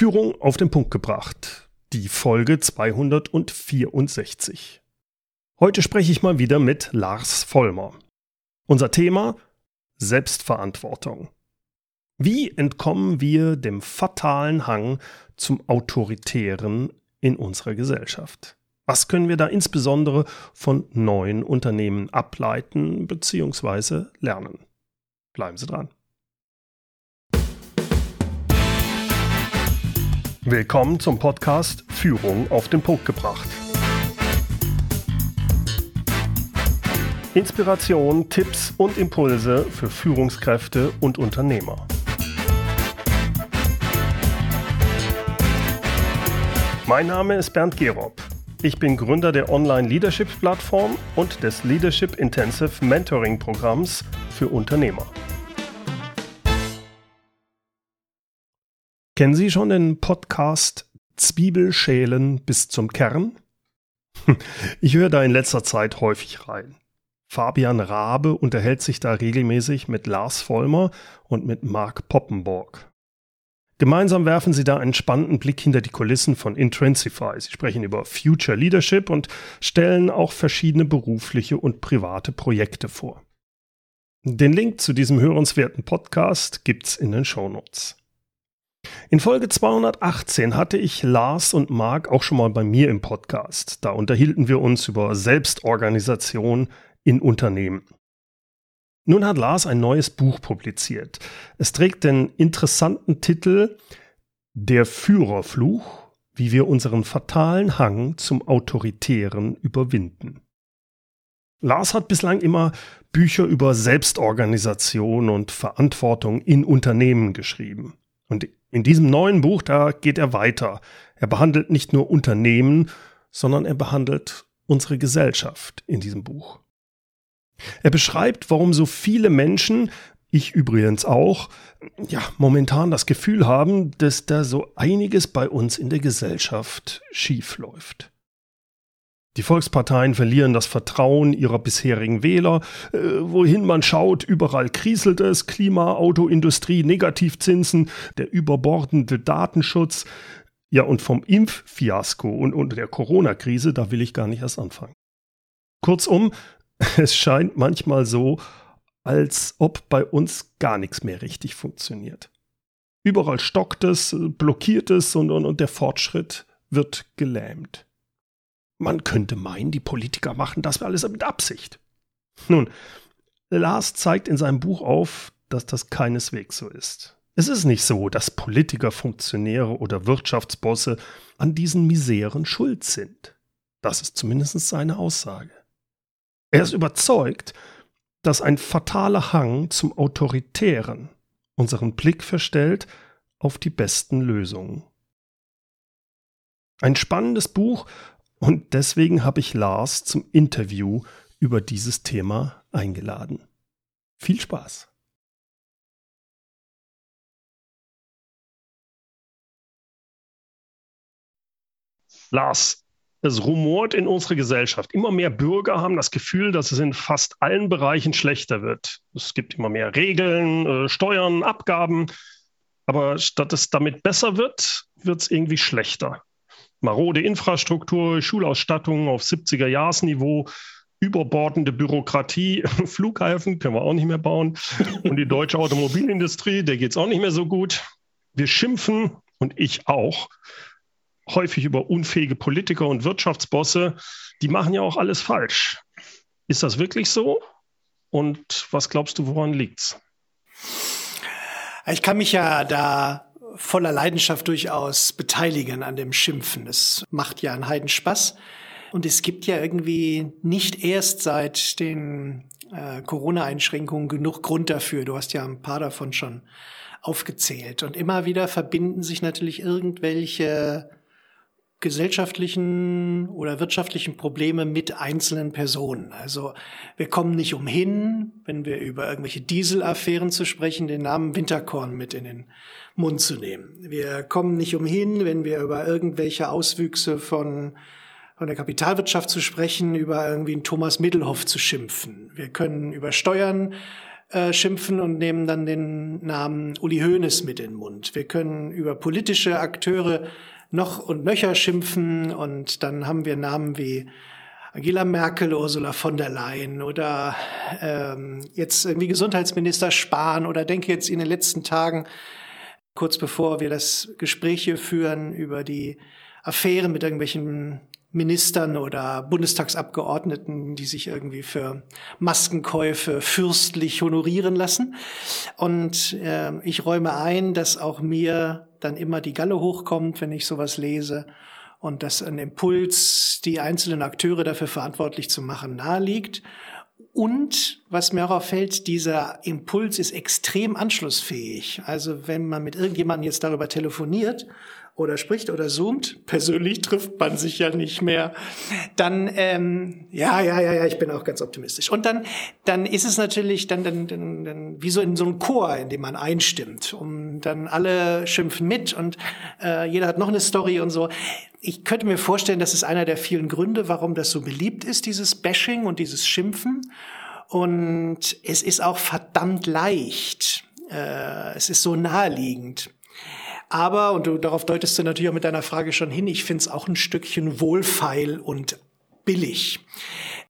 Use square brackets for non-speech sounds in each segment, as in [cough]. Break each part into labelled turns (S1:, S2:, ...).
S1: Führung auf den Punkt gebracht. Die Folge 264. Heute spreche ich mal wieder mit Lars Vollmer. Unser Thema Selbstverantwortung. Wie entkommen wir dem fatalen Hang zum Autoritären in unserer Gesellschaft? Was können wir da insbesondere von neuen Unternehmen ableiten bzw. lernen? Bleiben Sie dran. Willkommen zum Podcast Führung auf den Punkt gebracht. Inspiration, Tipps und Impulse für Führungskräfte und Unternehmer. Mein Name ist Bernd Gerob. Ich bin Gründer der Online-Leadership-Plattform und des Leadership Intensive Mentoring-Programms für Unternehmer. Kennen Sie schon den Podcast Zwiebelschälen bis zum Kern? [laughs] Ich höre da in letzter Zeit häufig rein. Fabian Rabe unterhält sich da regelmäßig mit Lars Vollmer und mit Mark Poppenborg. Gemeinsam werfen sie da einen spannenden Blick hinter die Kulissen von Intrinsify. Sie sprechen über Future Leadership und stellen auch verschiedene berufliche und private Projekte vor. Den Link zu diesem hörenswerten Podcast gibt's in den Shownotes. In Folge 218 hatte ich Lars und Marc auch schon mal bei mir im Podcast. Da unterhielten wir uns über Selbstorganisation in Unternehmen. Nun hat Lars ein neues Buch publiziert. Es trägt den interessanten Titel Der Führerfluch, wie wir unseren fatalen Hang zum Autoritären überwinden. Lars hat bislang immer Bücher über Selbstorganisation und Verantwortung in Unternehmen geschrieben. Und in diesem neuen Buch, da geht er weiter. Er behandelt nicht nur Unternehmen, sondern er behandelt unsere Gesellschaft in diesem Buch. Er beschreibt, warum so viele Menschen, ich übrigens auch, ja, momentan das Gefühl haben, dass da so einiges bei uns in der Gesellschaft schief läuft. Die Volksparteien verlieren das Vertrauen ihrer bisherigen Wähler. Äh, wohin man schaut, überall kriselt es. Klima, Autoindustrie, Negativzinsen, der überbordende Datenschutz. Ja, und vom Impffiasko und, und der Corona-Krise, da will ich gar nicht erst anfangen. Kurzum, [laughs] es scheint manchmal so, als ob bei uns gar nichts mehr richtig funktioniert. Überall stockt es, blockiert es und, und, und der Fortschritt wird gelähmt. Man könnte meinen, die Politiker machen das alles mit Absicht. Nun, Lars zeigt in seinem Buch auf, dass das keineswegs so ist. Es ist nicht so, dass Politiker, Funktionäre oder Wirtschaftsbosse an diesen Miseren schuld sind. Das ist zumindest seine Aussage. Er ist überzeugt, dass ein fataler Hang zum Autoritären unseren Blick verstellt auf die besten Lösungen. Ein spannendes Buch und deswegen habe ich Lars zum Interview über dieses Thema eingeladen. Viel Spaß! Lars, es rumort in unserer Gesellschaft. Immer mehr Bürger haben das Gefühl, dass es in fast allen Bereichen schlechter wird. Es gibt immer mehr Regeln, äh, Steuern, Abgaben. Aber statt es damit besser wird, wird es irgendwie schlechter marode Infrastruktur, Schulausstattung auf 70er-Jahresniveau, überbordende Bürokratie, [laughs] Flughäfen können wir auch nicht mehr bauen und die deutsche Automobilindustrie, der geht es auch nicht mehr so gut. Wir schimpfen und ich auch häufig über unfähige Politiker und Wirtschaftsbosse, die machen ja auch alles falsch. Ist das wirklich so? Und was glaubst du, woran liegt's?
S2: Ich kann mich ja da voller Leidenschaft durchaus beteiligen an dem Schimpfen. Es macht ja einen Heidenspaß. Und es gibt ja irgendwie nicht erst seit den äh, Corona-Einschränkungen genug Grund dafür. Du hast ja ein paar davon schon aufgezählt. Und immer wieder verbinden sich natürlich irgendwelche gesellschaftlichen oder wirtschaftlichen Probleme mit einzelnen Personen. Also wir kommen nicht umhin, wenn wir über irgendwelche Dieselaffären zu sprechen, den Namen Winterkorn mit in den Mund zu nehmen. Wir kommen nicht umhin, wenn wir über irgendwelche Auswüchse von von der Kapitalwirtschaft zu sprechen, über irgendwie einen Thomas Middelhoff zu schimpfen. Wir können über Steuern äh, schimpfen und nehmen dann den Namen Uli Hoeneß mit in den Mund. Wir können über politische Akteure noch und nöcher schimpfen und dann haben wir Namen wie Angela Merkel, Ursula von der Leyen oder ähm, jetzt irgendwie Gesundheitsminister Spahn oder denke jetzt in den letzten Tagen, kurz bevor wir das Gespräch hier führen über die Affären mit irgendwelchen Ministern oder Bundestagsabgeordneten, die sich irgendwie für Maskenkäufe fürstlich honorieren lassen. Und äh, ich räume ein, dass auch mir dann immer die Galle hochkommt, wenn ich sowas lese und dass ein Impuls, die einzelnen Akteure dafür verantwortlich zu machen, naheliegt. Und was mir auch auffällt, dieser Impuls ist extrem anschlussfähig. Also wenn man mit irgendjemandem jetzt darüber telefoniert oder spricht oder zoomt, persönlich trifft man sich ja nicht mehr, dann ähm, ja, ja, ja, ja, ich bin auch ganz optimistisch. Und dann, dann ist es natürlich dann, dann, dann, dann wie so in so einem Chor, in dem man einstimmt. Und dann alle schimpfen mit und äh, jeder hat noch eine Story und so. Ich könnte mir vorstellen, das ist einer der vielen Gründe, warum das so beliebt ist, dieses Bashing und dieses Schimpfen. Und es ist auch verdammt leicht. Äh, es ist so naheliegend. Aber, und du, darauf deutest du natürlich auch mit deiner Frage schon hin, ich finde es auch ein Stückchen wohlfeil und billig.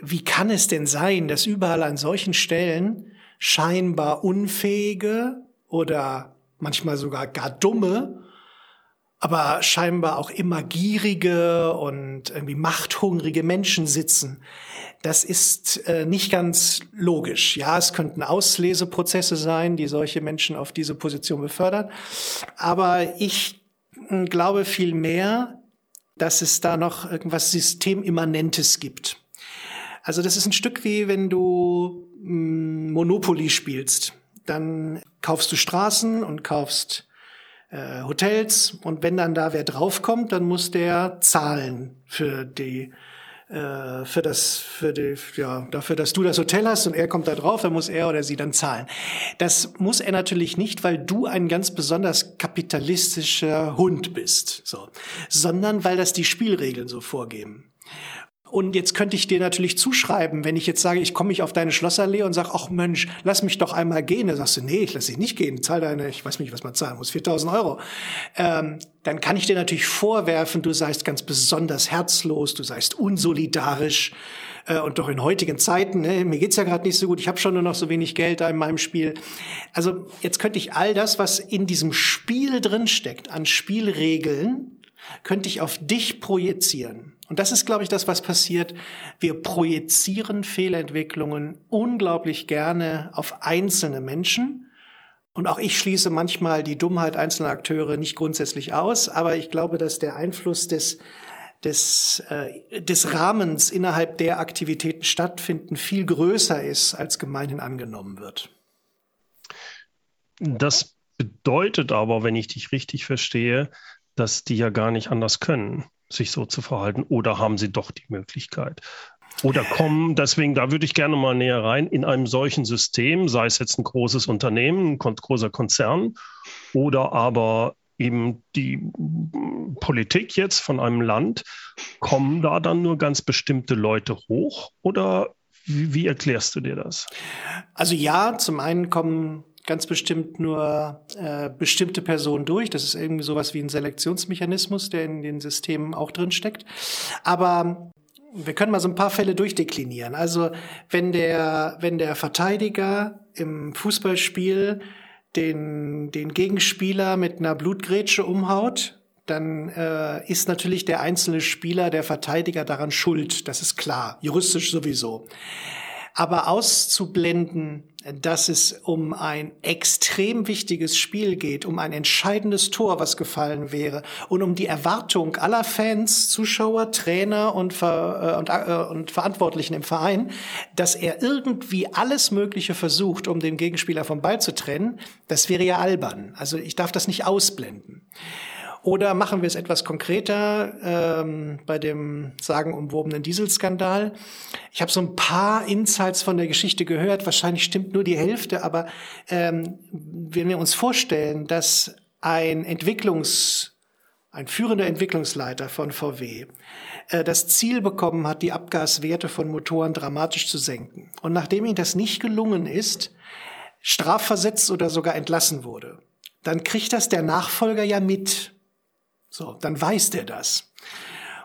S2: Wie kann es denn sein, dass überall an solchen Stellen scheinbar unfähige oder manchmal sogar gar dumme aber scheinbar auch immer gierige und irgendwie machthungrige Menschen sitzen. Das ist äh, nicht ganz logisch. Ja, es könnten Ausleseprozesse sein, die solche Menschen auf diese Position befördern. Aber ich äh, glaube viel mehr, dass es da noch irgendwas Systemimmanentes gibt. Also das ist ein Stück wie wenn du mh, hm, Monopoly spielst. Dann kaufst du Straßen und kaufst äh, Hotels und wenn dann da wer draufkommt, dann muss der zahlen für die äh, für das für die ja dafür, dass du das Hotel hast und er kommt da drauf, dann muss er oder sie dann zahlen. Das muss er natürlich nicht, weil du ein ganz besonders kapitalistischer Hund bist, so, sondern weil das die Spielregeln so vorgeben. Und jetzt könnte ich dir natürlich zuschreiben, wenn ich jetzt sage, ich komme mich auf deine Schlossallee und sage, ach Mensch, lass mich doch einmal gehen. Dann sagst du, nee, ich lass dich nicht gehen. Zahl deine, ich weiß nicht, was man zahlen muss, 4000 Euro. Ähm, dann kann ich dir natürlich vorwerfen, du seist ganz besonders herzlos, du seist unsolidarisch. Äh, und doch in heutigen Zeiten, ne, mir geht's ja gerade nicht so gut, ich habe schon nur noch so wenig Geld da in meinem Spiel. Also jetzt könnte ich all das, was in diesem Spiel drin steckt, an Spielregeln, könnte ich auf dich projizieren. Und das ist, glaube ich, das, was passiert. Wir projizieren Fehlentwicklungen unglaublich gerne auf einzelne Menschen. Und auch ich schließe manchmal die Dummheit einzelner Akteure nicht grundsätzlich aus, aber ich glaube, dass der Einfluss des, des, äh, des Rahmens innerhalb der Aktivitäten stattfinden viel größer ist, als gemeinhin angenommen wird.
S1: Das bedeutet aber, wenn ich dich richtig verstehe, dass die ja gar nicht anders können sich so zu verhalten oder haben sie doch die Möglichkeit? Oder kommen, deswegen, da würde ich gerne mal näher rein, in einem solchen System, sei es jetzt ein großes Unternehmen, ein großer Konzern oder aber eben die Politik jetzt von einem Land, kommen da dann nur ganz bestimmte Leute hoch oder wie, wie erklärst du dir das?
S2: Also ja, zum einen kommen ganz bestimmt nur äh, bestimmte Personen durch. Das ist irgendwie sowas wie ein Selektionsmechanismus, der in den Systemen auch drin steckt. Aber wir können mal so ein paar Fälle durchdeklinieren. Also wenn der, wenn der Verteidiger im Fußballspiel den, den Gegenspieler mit einer Blutgrätsche umhaut, dann äh, ist natürlich der einzelne Spieler, der Verteidiger daran schuld. Das ist klar, juristisch sowieso aber auszublenden, dass es um ein extrem wichtiges Spiel geht, um ein entscheidendes Tor, was gefallen wäre, und um die Erwartung aller Fans, Zuschauer, Trainer und, Ver, äh, und, äh, und Verantwortlichen im Verein, dass er irgendwie alles Mögliche versucht, um den Gegenspieler vom Ball zu trennen, das wäre ja albern. Also ich darf das nicht ausblenden. Oder machen wir es etwas konkreter ähm, bei dem sagenumwobenen Dieselskandal. Ich habe so ein paar Insights von der Geschichte gehört. Wahrscheinlich stimmt nur die Hälfte, aber ähm, wenn wir uns vorstellen, dass ein Entwicklungs ein führender Entwicklungsleiter von VW, äh, das Ziel bekommen hat, die Abgaswerte von Motoren dramatisch zu senken. Und nachdem ihm das nicht gelungen ist, strafversetzt oder sogar entlassen wurde, dann kriegt das der Nachfolger ja mit. So, dann weiß der das.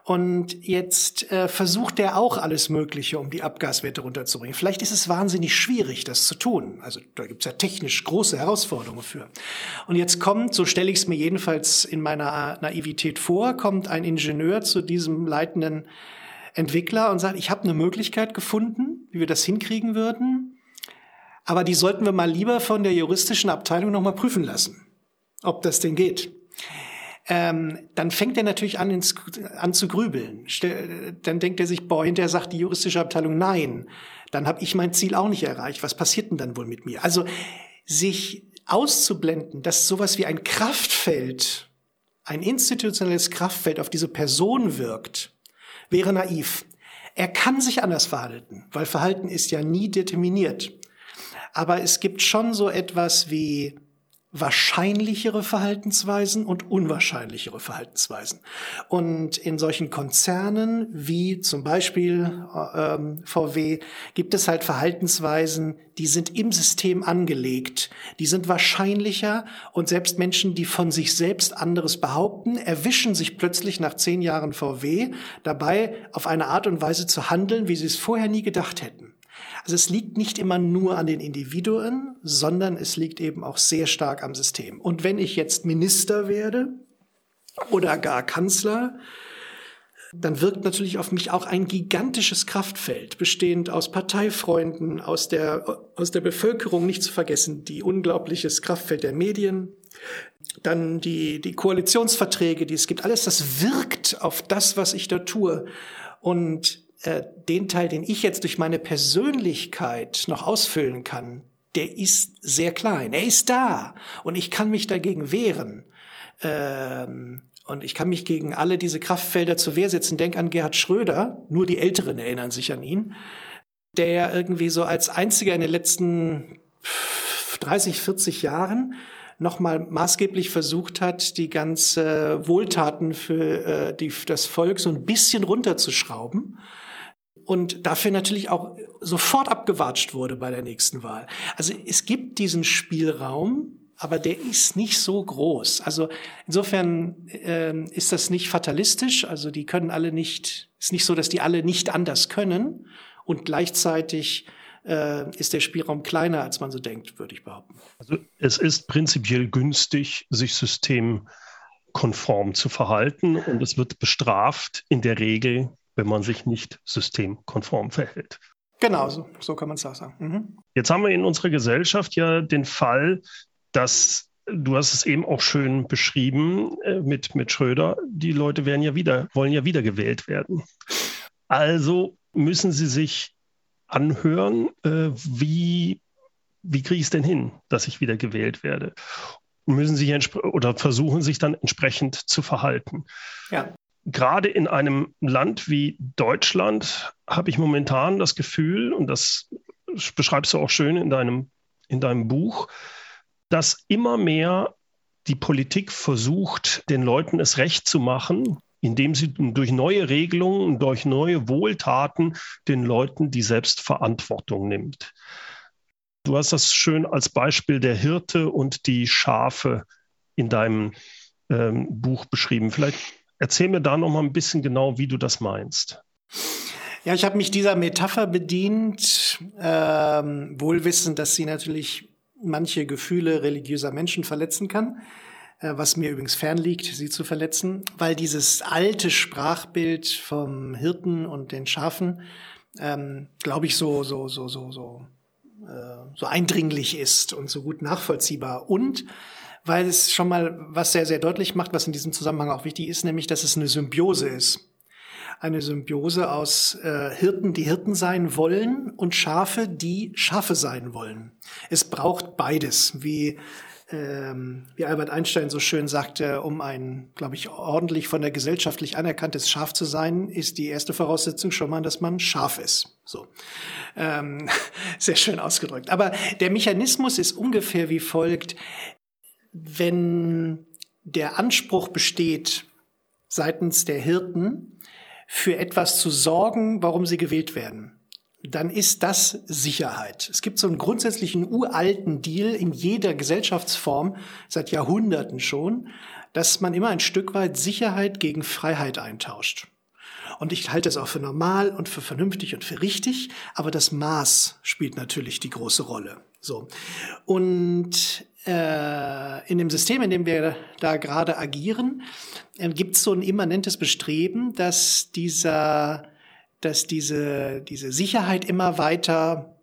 S2: Und jetzt äh, versucht er auch alles Mögliche, um die Abgaswerte runterzubringen. Vielleicht ist es wahnsinnig schwierig, das zu tun. Also da gibt's ja technisch große Herausforderungen für. Und jetzt kommt, so stelle ich es mir jedenfalls in meiner Naivität vor, kommt ein Ingenieur zu diesem leitenden Entwickler und sagt, ich habe eine Möglichkeit gefunden, wie wir das hinkriegen würden. Aber die sollten wir mal lieber von der juristischen Abteilung nochmal prüfen lassen, ob das denn geht ähm, dann fängt er natürlich an, ins, an zu grübeln. Dann denkt er sich, boah, hinterher sagt die juristische Abteilung nein. Dann habe ich mein Ziel auch nicht erreicht. Was passiert denn dann wohl mit mir? Also sich auszublenden, dass sowas wie ein Kraftfeld, ein institutionelles Kraftfeld auf diese Person wirkt, wäre naiv. Er kann sich anders verhalten, weil Verhalten ist ja nie determiniert. Aber es gibt schon so etwas wie wahrscheinlichere Verhaltensweisen und unwahrscheinlichere Verhaltensweisen. Und in solchen Konzernen wie zum Beispiel ähm, VW gibt es halt Verhaltensweisen, die sind im System angelegt, die sind wahrscheinlicher und selbst Menschen, die von sich selbst anderes behaupten, erwischen sich plötzlich nach zehn Jahren VW dabei, auf eine Art und Weise zu handeln, wie sie es vorher nie gedacht hätten. Also es liegt nicht immer nur an den Individuen, sondern es liegt eben auch sehr stark am System. Und wenn ich jetzt Minister werde oder gar Kanzler, dann wirkt natürlich auf mich auch ein gigantisches Kraftfeld, bestehend aus Parteifreunden, aus der, aus der Bevölkerung, nicht zu vergessen, die unglaubliches Kraftfeld der Medien, dann die, die Koalitionsverträge, die es gibt, alles das wirkt auf das, was ich da tue. Und äh, den Teil, den ich jetzt durch meine Persönlichkeit noch ausfüllen kann, der ist sehr klein. Er ist da und ich kann mich dagegen wehren. Ähm, und ich kann mich gegen alle diese Kraftfelder zur Wehr setzen. Denk an Gerhard Schröder, nur die Älteren erinnern sich an ihn, der irgendwie so als einziger in den letzten 30, 40 Jahren nochmal maßgeblich versucht hat, die ganze Wohltaten für äh, die, das Volk so ein bisschen runterzuschrauben und dafür natürlich auch sofort abgewatscht wurde bei der nächsten Wahl. Also es gibt diesen Spielraum, aber der ist nicht so groß. Also insofern äh, ist das nicht fatalistisch. Also die können alle nicht, ist nicht so, dass die alle nicht anders können und gleichzeitig äh, ist der Spielraum kleiner, als man so denkt, würde ich behaupten.
S1: Also es ist prinzipiell günstig, sich systemkonform zu verhalten und es wird bestraft in der Regel wenn man sich nicht systemkonform verhält.
S2: Genau, so, so kann man es auch sagen. Mhm.
S1: Jetzt haben wir in unserer Gesellschaft ja den Fall, dass du hast es eben auch schön beschrieben äh, mit, mit Schröder, die Leute werden ja wieder, wollen ja wieder gewählt werden. Also müssen sie sich anhören, äh, wie, wie kriege ich es denn hin, dass ich wieder gewählt werde? Müssen sich oder versuchen sich dann entsprechend zu verhalten. Ja gerade in einem Land wie Deutschland habe ich momentan das Gefühl, und das beschreibst du auch schön in deinem, in deinem Buch, dass immer mehr die Politik versucht, den Leuten es recht zu machen, indem sie durch neue Regelungen, durch neue Wohltaten den Leuten die Selbstverantwortung nimmt. Du hast das schön als Beispiel der Hirte und die Schafe in deinem ähm, Buch beschrieben. Vielleicht Erzähl mir da noch mal ein bisschen genau, wie du das meinst.
S2: Ja, ich habe mich dieser Metapher bedient, ähm, wohlwissend, dass sie natürlich manche Gefühle religiöser Menschen verletzen kann, äh, was mir übrigens fernliegt, sie zu verletzen, weil dieses alte Sprachbild vom Hirten und den Schafen, ähm, glaube ich, so so so so so äh, so eindringlich ist und so gut nachvollziehbar und weil es schon mal was sehr, sehr deutlich macht, was in diesem Zusammenhang auch wichtig ist, nämlich, dass es eine Symbiose ist. Eine Symbiose aus äh, Hirten, die Hirten sein wollen und Schafe, die Schafe sein wollen. Es braucht beides, wie ähm, wie Albert Einstein so schön sagte, um ein, glaube ich, ordentlich von der gesellschaftlich anerkanntes Schaf zu sein, ist die erste Voraussetzung schon mal, dass man scharf ist. So, ähm, [laughs] sehr schön ausgedrückt. Aber der Mechanismus ist ungefähr wie folgt: wenn der Anspruch besteht, seitens der Hirten für etwas zu sorgen, warum sie gewählt werden. dann ist das Sicherheit. Es gibt so einen grundsätzlichen uralten Deal in jeder Gesellschaftsform seit Jahrhunderten schon, dass man immer ein Stück weit Sicherheit gegen Freiheit eintauscht. Und ich halte es auch für normal und für vernünftig und für richtig, aber das Maß spielt natürlich die große Rolle. So. Und in dem System, in dem wir da gerade agieren, äh, gibt es so ein immanentes Bestreben, dass dieser, dass diese, diese Sicherheit immer weiter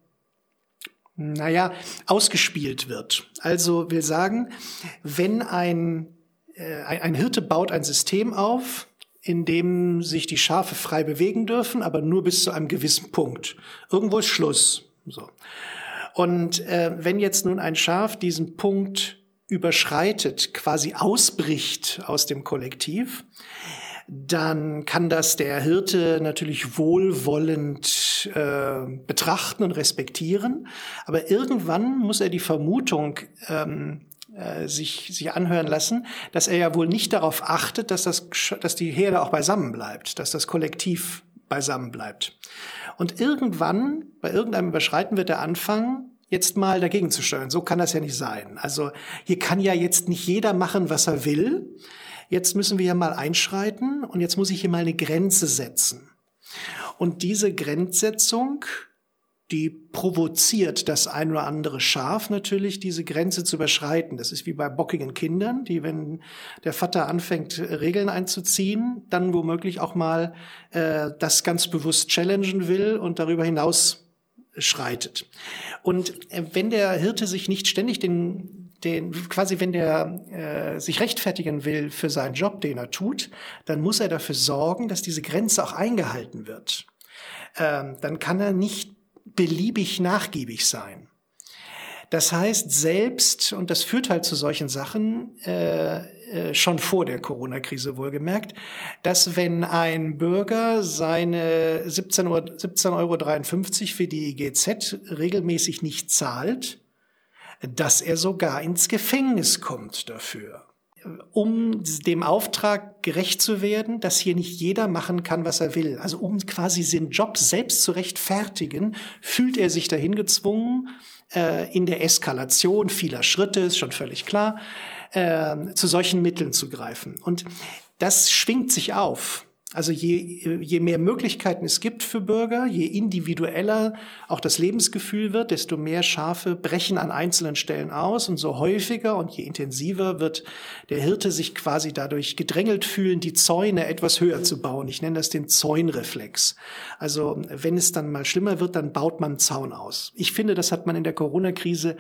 S2: naja, ausgespielt wird. Also will sagen, wenn ein, äh, ein Hirte baut ein System auf, in dem sich die Schafe frei bewegen dürfen, aber nur bis zu einem gewissen Punkt. Irgendwo ist Schluss. So. Und äh, wenn jetzt nun ein Schaf diesen Punkt überschreitet, quasi ausbricht aus dem Kollektiv, dann kann das der Hirte natürlich wohlwollend äh, betrachten und respektieren. Aber irgendwann muss er die Vermutung ähm, äh, sich, sich anhören lassen, dass er ja wohl nicht darauf achtet, dass, das, dass die Herde auch beisammen bleibt, dass das Kollektiv beisammen bleibt. Und irgendwann, bei irgendeinem Überschreiten wird er anfangen, jetzt mal dagegen zu steuern. So kann das ja nicht sein. Also hier kann ja jetzt nicht jeder machen, was er will. Jetzt müssen wir ja mal einschreiten und jetzt muss ich hier mal eine Grenze setzen. Und diese Grenzsetzung, die provoziert das ein oder andere Schaf natürlich, diese Grenze zu überschreiten. Das ist wie bei bockigen Kindern, die, wenn der Vater anfängt, Regeln einzuziehen, dann womöglich auch mal äh, das ganz bewusst challengen will und darüber hinaus schreitet. Und äh, wenn der Hirte sich nicht ständig den den, quasi wenn der äh, sich rechtfertigen will für seinen Job, den er tut, dann muss er dafür sorgen, dass diese Grenze auch eingehalten wird. Ähm, dann kann er nicht beliebig nachgiebig sein. Das heißt, selbst, und das führt halt zu solchen Sachen, äh, äh, schon vor der Corona-Krise wohlgemerkt, dass wenn ein Bürger seine 17,53 Euro, 17 Euro für die GZ regelmäßig nicht zahlt, dass er sogar ins Gefängnis kommt dafür um dem Auftrag gerecht zu werden, dass hier nicht jeder machen kann, was er will. Also um quasi den Job selbst zu rechtfertigen, fühlt er sich dahin gezwungen, äh, in der Eskalation vieler Schritte, ist schon völlig klar, äh, zu solchen Mitteln zu greifen. Und das schwingt sich auf. Also je, je mehr Möglichkeiten es gibt für Bürger, je individueller auch das Lebensgefühl wird, desto mehr Schafe brechen an einzelnen Stellen aus und so häufiger und je intensiver wird der Hirte sich quasi dadurch gedrängelt fühlen, die Zäune etwas höher zu bauen. Ich nenne das den Zäunreflex. Also wenn es dann mal schlimmer wird, dann baut man einen Zaun aus. Ich finde, das hat man in der Corona-Krise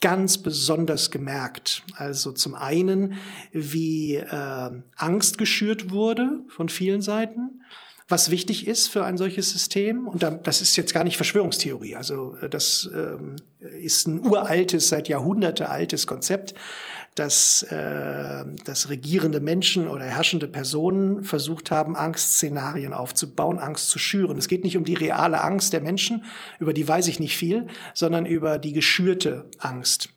S2: ganz besonders gemerkt. Also zum einen, wie äh, Angst geschürt wurde von vielen Seiten, was wichtig ist für ein solches System. Und das ist jetzt gar nicht Verschwörungstheorie. Also äh, das ähm, ist ein uraltes, seit Jahrhunderte altes Konzept dass, äh, dass regierende Menschen oder herrschende Personen versucht haben, Angstszenarien aufzubauen, Angst zu schüren. Es geht nicht um die reale Angst der Menschen, über die weiß ich nicht viel, sondern über die geschürte Angst.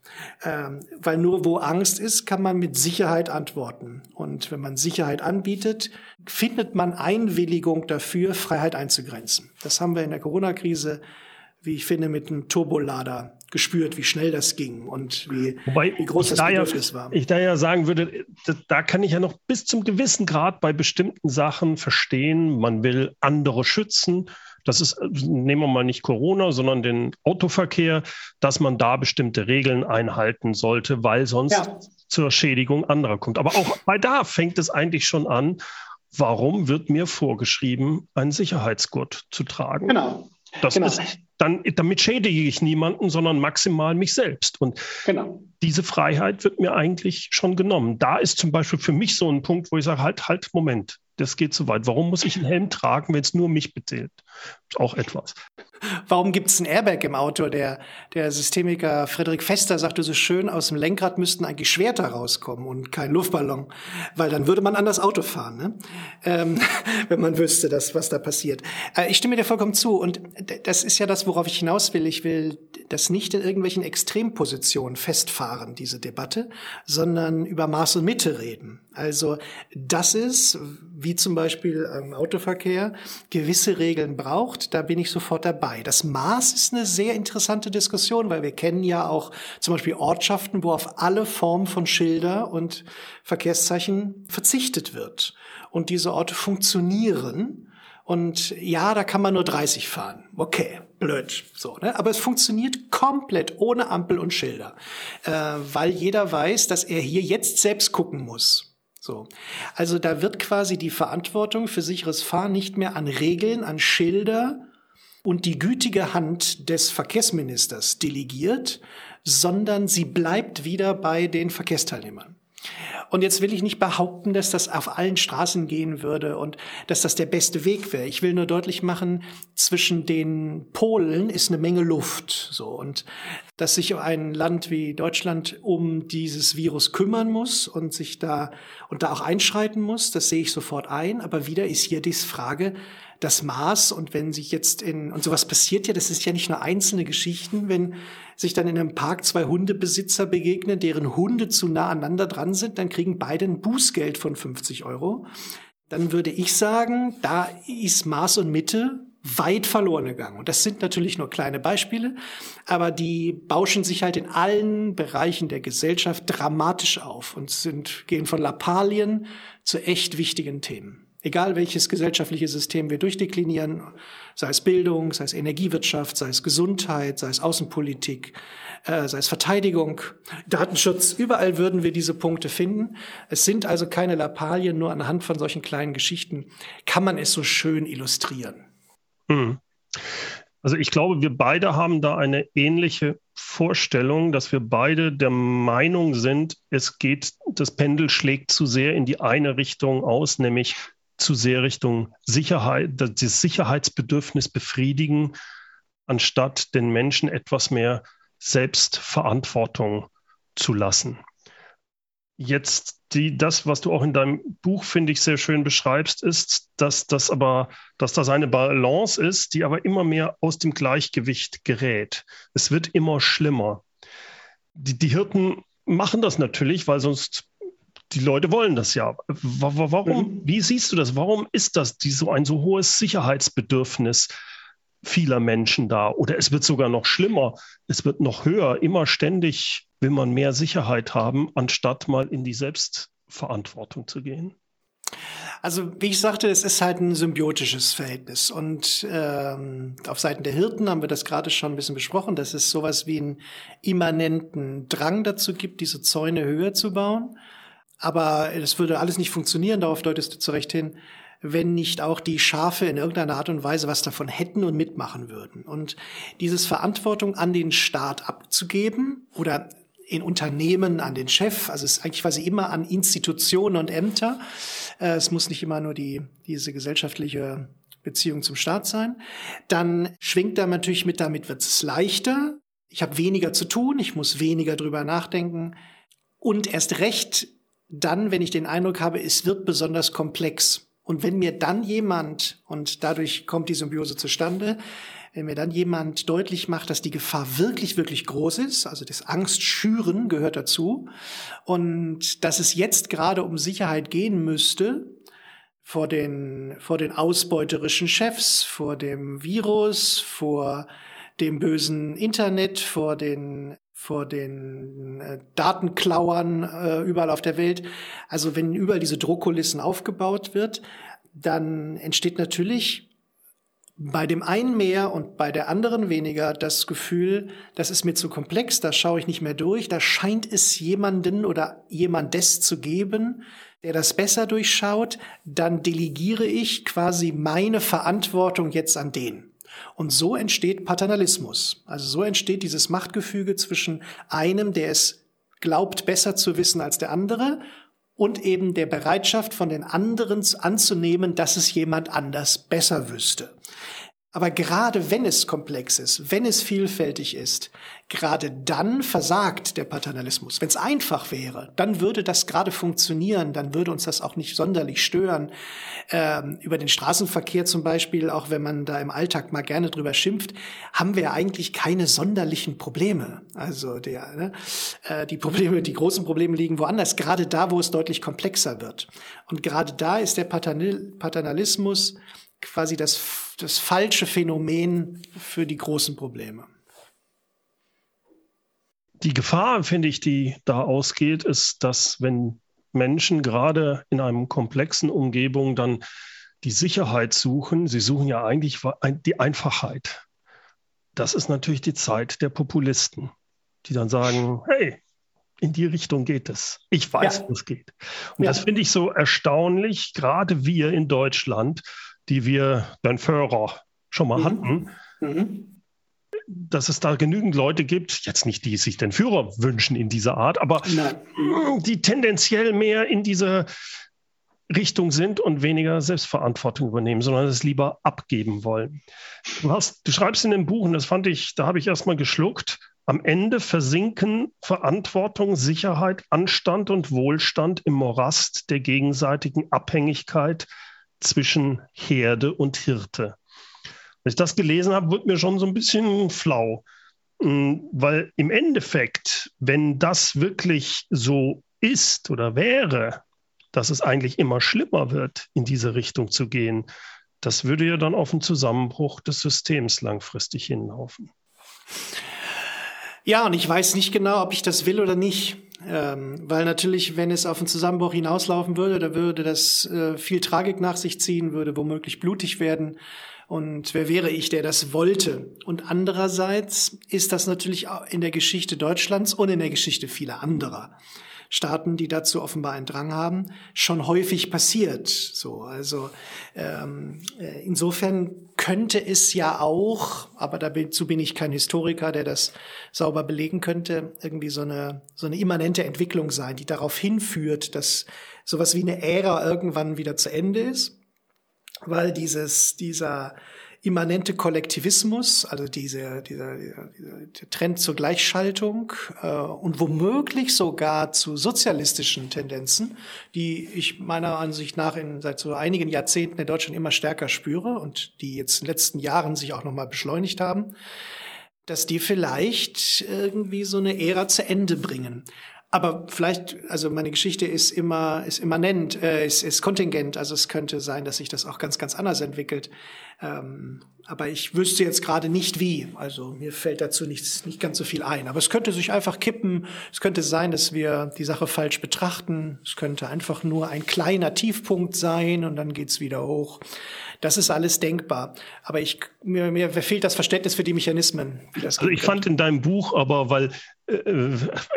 S2: Ähm, weil nur wo Angst ist, kann man mit Sicherheit antworten. Und wenn man Sicherheit anbietet, findet man Einwilligung dafür, Freiheit einzugrenzen. Das haben wir in der Corona-Krise, wie ich finde, mit einem Turbolader gespürt, wie schnell das ging und wie,
S1: Wobei wie groß das Bedürfnis ja, war. Ich da ja sagen würde, da, da kann ich ja noch bis zum gewissen Grad bei bestimmten Sachen verstehen, man will andere schützen. Das ist, nehmen wir mal nicht Corona, sondern den Autoverkehr, dass man da bestimmte Regeln einhalten sollte, weil sonst ja. zur Schädigung anderer kommt. Aber auch bei da fängt es eigentlich schon an, warum wird mir vorgeschrieben, einen Sicherheitsgurt zu tragen?
S2: Genau.
S1: Das genau. ist dann, damit schädige ich niemanden, sondern maximal mich selbst. Und genau. diese Freiheit wird mir eigentlich schon genommen. Da ist zum Beispiel für mich so ein Punkt, wo ich sage, halt, halt, Moment, das geht zu weit. Warum muss ich einen Helm tragen, wenn es nur mich betrifft? Auch etwas.
S2: Warum gibt es ein Airbag im Auto? Der, der Systemiker Frederik Fester sagte so schön, aus dem Lenkrad müssten eigentlich Schwerter rauskommen und kein Luftballon, weil dann würde man anders Auto fahren, ne? ähm, [laughs] wenn man wüsste, dass, was da passiert. Äh, ich stimme dir vollkommen zu und das ist ja das, worauf ich hinaus will. Ich will das nicht in irgendwelchen Extrempositionen festfahren, diese Debatte, sondern über Maß und Mitte reden. Also das ist, wie zum Beispiel im Autoverkehr, gewisse Regeln braucht, da bin ich sofort dabei. Das Maß ist eine sehr interessante Diskussion, weil wir kennen ja auch zum Beispiel Ortschaften, wo auf alle Formen von Schilder und Verkehrszeichen verzichtet wird. Und diese Orte funktionieren. Und ja, da kann man nur 30 fahren. Okay, blöd. So, ne? Aber es funktioniert komplett ohne Ampel und Schilder, äh, weil jeder weiß, dass er hier jetzt selbst gucken muss. So. Also da wird quasi die Verantwortung für sicheres Fahren nicht mehr an Regeln, an Schilder und die gütige Hand des Verkehrsministers delegiert, sondern sie bleibt wieder bei den Verkehrsteilnehmern. Und jetzt will ich nicht behaupten, dass das auf allen Straßen gehen würde und dass das der beste Weg wäre. Ich will nur deutlich machen, zwischen den Polen ist eine Menge Luft, so. Und dass sich ein Land wie Deutschland um dieses Virus kümmern muss und sich da, und da auch einschreiten muss, das sehe ich sofort ein. Aber wieder ist hier die Frage, das Maß und wenn sich jetzt in, und sowas passiert ja, das ist ja nicht nur einzelne Geschichten, wenn sich dann in einem Park zwei Hundebesitzer begegnen, deren Hunde zu nah aneinander dran sind, dann kriegen beide ein Bußgeld von 50 Euro. Dann würde ich sagen, da ist Maß und Mitte weit verloren gegangen. Und das sind natürlich nur kleine Beispiele, aber die bauschen sich halt in allen Bereichen der Gesellschaft dramatisch auf und sind, gehen von Lappalien zu echt wichtigen Themen. Egal welches gesellschaftliche System wir durchdeklinieren, sei es Bildung, sei es Energiewirtschaft, sei es Gesundheit, sei es Außenpolitik, äh, sei es Verteidigung, Datenschutz, überall würden wir diese Punkte finden. Es sind also keine Lappalien, nur anhand von solchen kleinen Geschichten kann man es so schön illustrieren. Hm.
S1: Also ich glaube, wir beide haben da eine ähnliche Vorstellung, dass wir beide der Meinung sind, es geht, das Pendel schlägt zu sehr in die eine Richtung aus, nämlich zu sehr Richtung Sicherheit, das Sicherheitsbedürfnis befriedigen, anstatt den Menschen etwas mehr Selbstverantwortung zu lassen. Jetzt die, das, was du auch in deinem Buch, finde ich, sehr schön beschreibst, ist, dass das aber, dass das eine Balance ist, die aber immer mehr aus dem Gleichgewicht gerät. Es wird immer schlimmer. Die, die Hirten machen das natürlich, weil sonst die Leute wollen das ja. Warum, mhm. wie siehst du das? Warum ist das die, so ein so hohes Sicherheitsbedürfnis vieler Menschen da? Oder es wird sogar noch schlimmer. Es wird noch höher. Immer ständig will man mehr Sicherheit haben, anstatt mal in die Selbstverantwortung zu gehen.
S2: Also wie ich sagte, es ist halt ein symbiotisches Verhältnis. Und ähm, auf Seiten der Hirten haben wir das gerade schon ein bisschen besprochen, dass es sowas wie einen immanenten Drang dazu gibt, diese Zäune höher zu bauen. Aber es würde alles nicht funktionieren, darauf deutest du zu Recht hin, wenn nicht auch die Schafe in irgendeiner Art und Weise was davon hätten und mitmachen würden. Und dieses Verantwortung an den Staat abzugeben oder in Unternehmen an den Chef, also es ist eigentlich quasi immer an Institutionen und Ämter. Äh, es muss nicht immer nur die, diese gesellschaftliche Beziehung zum Staat sein. Dann schwingt da natürlich mit, damit wird es leichter. Ich habe weniger zu tun, ich muss weniger drüber nachdenken. Und erst recht dann, wenn ich den Eindruck habe, es wird besonders komplex. Und wenn mir dann jemand, und dadurch kommt die Symbiose zustande, wenn mir dann jemand deutlich macht, dass die Gefahr wirklich, wirklich groß ist, also das Angstschüren gehört dazu, und dass es jetzt gerade um Sicherheit gehen müsste, vor den, vor den ausbeuterischen Chefs, vor dem Virus, vor dem bösen Internet, vor den vor den äh, Datenklauern äh, überall auf der Welt. Also wenn überall diese Druckkulissen aufgebaut wird, dann entsteht natürlich bei dem einen mehr und bei der anderen weniger das Gefühl, das ist mir zu komplex, da schaue ich nicht mehr durch, da scheint es jemanden oder jemandes zu geben, der das besser durchschaut, dann delegiere ich quasi meine Verantwortung jetzt an den. Und so entsteht Paternalismus. Also so entsteht dieses Machtgefüge zwischen einem, der es glaubt, besser zu wissen als der andere, und eben der Bereitschaft von den anderen anzunehmen, dass es jemand anders besser wüsste. Aber gerade wenn es komplex ist, wenn es vielfältig ist, gerade dann versagt der Paternalismus. Wenn es einfach wäre, dann würde das gerade funktionieren, dann würde uns das auch nicht sonderlich stören. Ähm, über den Straßenverkehr zum Beispiel, auch wenn man da im Alltag mal gerne drüber schimpft, haben wir eigentlich keine sonderlichen Probleme. Also der, ne, äh, die Probleme, die großen Probleme liegen woanders, gerade da, wo es deutlich komplexer wird. Und gerade da ist der Paternalismus quasi das das falsche Phänomen für die großen Probleme.
S1: Die Gefahr, finde ich, die da ausgeht, ist, dass wenn Menschen gerade in einem komplexen Umgebung dann die Sicherheit suchen, sie suchen ja eigentlich die Einfachheit. Das ist natürlich die Zeit der Populisten, die dann sagen, hey, in die Richtung geht es. Ich weiß, ja. wo es geht. Und ja. das finde ich so erstaunlich, gerade wir in Deutschland, die wir beim Führer schon mal mhm. hatten, mhm. dass es da genügend Leute gibt, jetzt nicht die sich den Führer wünschen in dieser Art, aber Nein. die tendenziell mehr in diese Richtung sind und weniger Selbstverantwortung übernehmen, sondern es lieber abgeben wollen. Du, hast, du schreibst in dem Buch, und das fand ich, da habe ich erstmal geschluckt, am Ende versinken Verantwortung, Sicherheit, Anstand und Wohlstand im Morast der gegenseitigen Abhängigkeit zwischen Herde und Hirte. Als ich das gelesen habe, wird mir schon so ein bisschen flau, mm, weil im Endeffekt, wenn das wirklich so ist oder wäre, dass es eigentlich immer schlimmer wird, in diese Richtung zu gehen, das würde ja dann auf einen Zusammenbruch des Systems langfristig hinlaufen.
S2: Ja, und ich weiß nicht genau, ob ich das will oder nicht. Ähm, weil natürlich, wenn es auf einen Zusammenbruch hinauslaufen würde, da würde das äh, viel Tragik nach sich ziehen, würde womöglich blutig werden. Und wer wäre ich, der das wollte? Und andererseits ist das natürlich in der Geschichte Deutschlands und in der Geschichte vieler anderer Staaten, die dazu offenbar einen Drang haben, schon häufig passiert. So, also ähm, äh, insofern könnte es ja auch, aber dazu bin ich kein Historiker, der das sauber belegen könnte, irgendwie so eine so eine immanente Entwicklung sein, die darauf hinführt, dass sowas wie eine Ära irgendwann wieder zu Ende ist, weil dieses dieser immanente Kollektivismus, also diese, dieser, dieser Trend zur Gleichschaltung äh, und womöglich sogar zu sozialistischen Tendenzen, die ich meiner Ansicht nach in, seit so einigen Jahrzehnten in Deutschland immer stärker spüre und die jetzt in den letzten Jahren sich auch nochmal beschleunigt haben, dass die vielleicht irgendwie so eine Ära zu Ende bringen. Aber vielleicht, also meine Geschichte ist immer, ist immanent, äh, ist, ist kontingent. Also es könnte sein, dass sich das auch ganz, ganz anders entwickelt. Ähm, aber ich wüsste jetzt gerade nicht wie. Also mir fällt dazu nichts, nicht ganz so viel ein. Aber es könnte sich einfach kippen. Es könnte sein, dass wir die Sache falsch betrachten. Es könnte einfach nur ein kleiner Tiefpunkt sein und dann geht's wieder hoch. Das ist alles denkbar. Aber ich, mir, mir fehlt das Verständnis für die Mechanismen.
S1: also ich fand in deinem Buch aber, weil, äh,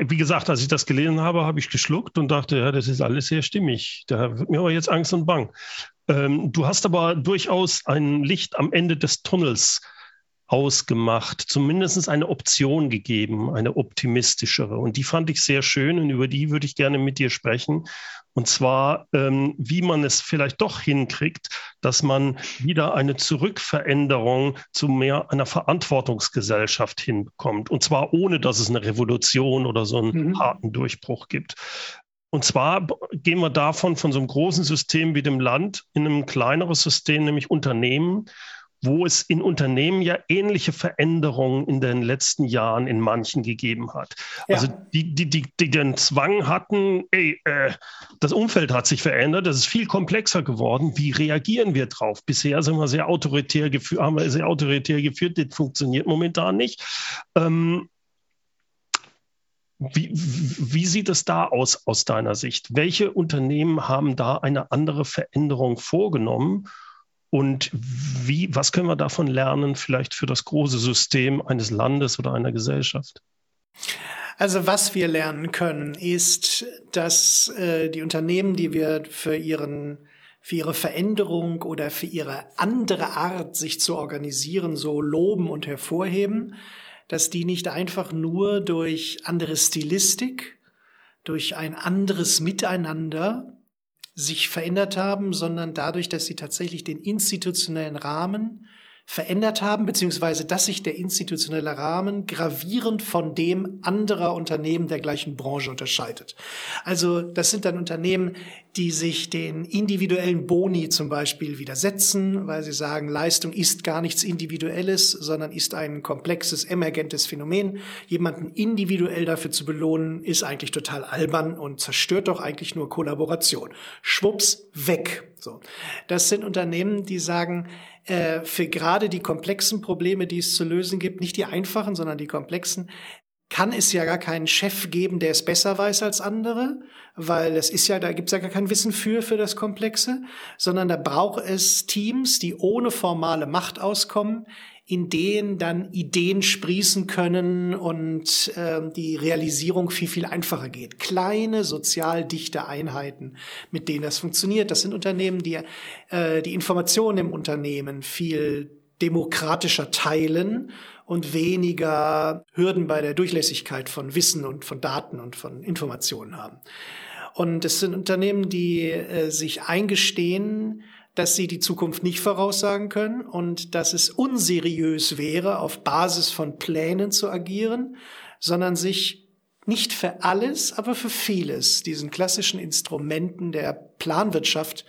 S1: wie gesagt, als ich das gelesen habe, habe ich geschluckt und dachte, ja, das ist alles sehr stimmig. Da wird mir aber jetzt Angst und Bang. Ähm, du hast aber durchaus ein Licht am Ende des Tunnels ausgemacht, zumindest eine Option gegeben, eine optimistischere. Und die fand ich sehr schön und über die würde ich gerne mit dir sprechen. Und zwar, ähm, wie man es vielleicht doch hinkriegt, dass man wieder eine Zurückveränderung zu mehr einer Verantwortungsgesellschaft hinbekommt. Und zwar ohne, dass es eine Revolution oder so einen mhm. harten Durchbruch gibt. Und zwar gehen wir davon, von so einem großen System wie dem Land in ein kleineres System, nämlich Unternehmen, wo es in Unternehmen ja ähnliche Veränderungen in den letzten Jahren in manchen gegeben hat. Ja. Also die, die, die, die den Zwang hatten, ey, äh, das Umfeld hat sich verändert, das ist viel komplexer geworden. Wie reagieren wir drauf? Bisher sind wir sehr autoritär geführt, haben wir sehr autoritär geführt, das funktioniert momentan nicht. Ähm, wie, wie, sieht es da aus aus deiner Sicht? Welche Unternehmen haben da eine andere Veränderung vorgenommen? Und wie, was können wir davon lernen, vielleicht für das große System eines Landes oder einer Gesellschaft?
S2: Also was wir lernen können, ist, dass äh, die Unternehmen, die wir für ihren für ihre Veränderung oder für ihre andere Art, sich zu organisieren, so loben und hervorheben, dass die nicht einfach nur durch andere Stilistik, durch ein anderes Miteinander sich verändert haben, sondern dadurch, dass sie tatsächlich den institutionellen Rahmen verändert haben, beziehungsweise dass sich der institutionelle Rahmen gravierend von dem anderer Unternehmen der gleichen Branche unterscheidet. Also das sind dann Unternehmen, die sich den individuellen Boni zum Beispiel widersetzen, weil sie sagen, Leistung ist gar nichts Individuelles, sondern ist ein komplexes, emergentes Phänomen. Jemanden individuell dafür zu belohnen, ist eigentlich total albern und zerstört doch eigentlich nur Kollaboration. Schwupps, weg. So. Das sind Unternehmen, die sagen, äh, für gerade die komplexen Probleme, die es zu lösen gibt, nicht die einfachen, sondern die komplexen, kann es ja gar keinen Chef geben, der es besser weiß als andere, weil es ist ja, da gibt es ja gar kein Wissen für, für das Komplexe, sondern da braucht es Teams, die ohne formale Macht auskommen, in denen dann Ideen sprießen können und äh, die Realisierung viel, viel einfacher geht. Kleine, sozial dichte Einheiten, mit denen das funktioniert. Das sind Unternehmen, die äh, die Informationen im Unternehmen viel demokratischer teilen und weniger Hürden bei der Durchlässigkeit von Wissen und von Daten und von Informationen haben. Und es sind Unternehmen, die äh, sich eingestehen, dass sie die Zukunft nicht voraussagen können und dass es unseriös wäre, auf Basis von Plänen zu agieren, sondern sich nicht für alles, aber für vieles diesen klassischen Instrumenten der Planwirtschaft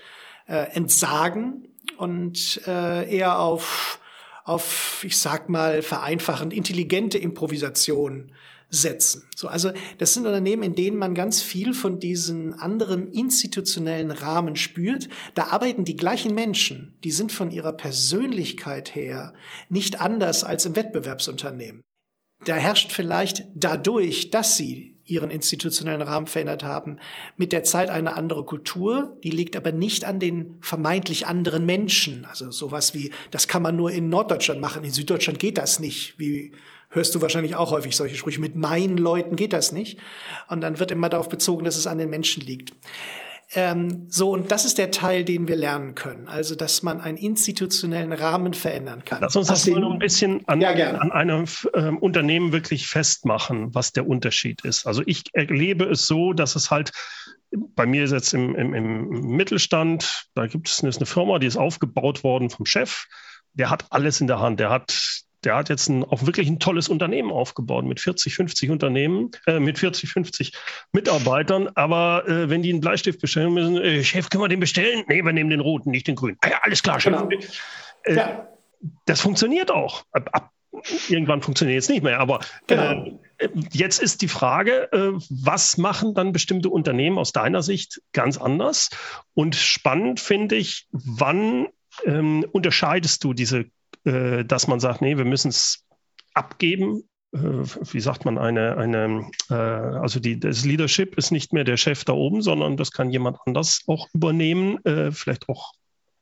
S2: äh, entsagen und äh, eher auf, auf, ich sag mal, vereinfachend intelligente Improvisation setzen. So, also das sind Unternehmen, in denen man ganz viel von diesen anderen institutionellen Rahmen spürt. Da arbeiten die gleichen Menschen, die sind von ihrer Persönlichkeit her nicht anders als im Wettbewerbsunternehmen. Da herrscht vielleicht dadurch, dass sie ihren institutionellen Rahmen verändert haben, mit der Zeit eine andere Kultur. Die liegt aber nicht an den vermeintlich anderen Menschen. Also sowas wie, das kann man nur in Norddeutschland machen, in Süddeutschland geht das nicht, wie hörst du wahrscheinlich auch häufig solche Sprüche. Mit meinen Leuten geht das nicht. Und dann wird immer darauf bezogen, dass es an den Menschen liegt. Ähm, so, und das ist der Teil, den wir lernen können. Also, dass man einen institutionellen Rahmen verändern kann.
S1: Lass uns das mal noch ein bisschen an, ja, an einem ähm, Unternehmen wirklich festmachen, was der Unterschied ist. Also, ich erlebe es so, dass es halt bei mir ist jetzt im, im, im Mittelstand, da gibt es eine Firma, die ist aufgebaut worden vom Chef. Der hat alles in der Hand. Der hat der hat jetzt ein, auch wirklich ein tolles Unternehmen aufgebaut mit 40, 50 Unternehmen, äh, mit 40, 50 Mitarbeitern. Aber äh, wenn die einen Bleistift bestellen müssen, äh, Chef, können wir den bestellen? Nee, wir nehmen den roten, nicht den grünen. Ah, ja, alles klar, Chef. Genau. Äh, ja. Das funktioniert auch. Ab, ab, irgendwann funktioniert es nicht mehr. Aber genau. Äh, jetzt ist die Frage, äh, was machen dann bestimmte Unternehmen aus deiner Sicht ganz anders? Und spannend finde ich, wann ähm, unterscheidest du diese äh, dass man sagt, nee, wir müssen es abgeben. Äh, wie sagt man, eine, eine äh, also die, das Leadership ist nicht mehr der Chef da oben, sondern das kann jemand anders auch übernehmen, äh, vielleicht auch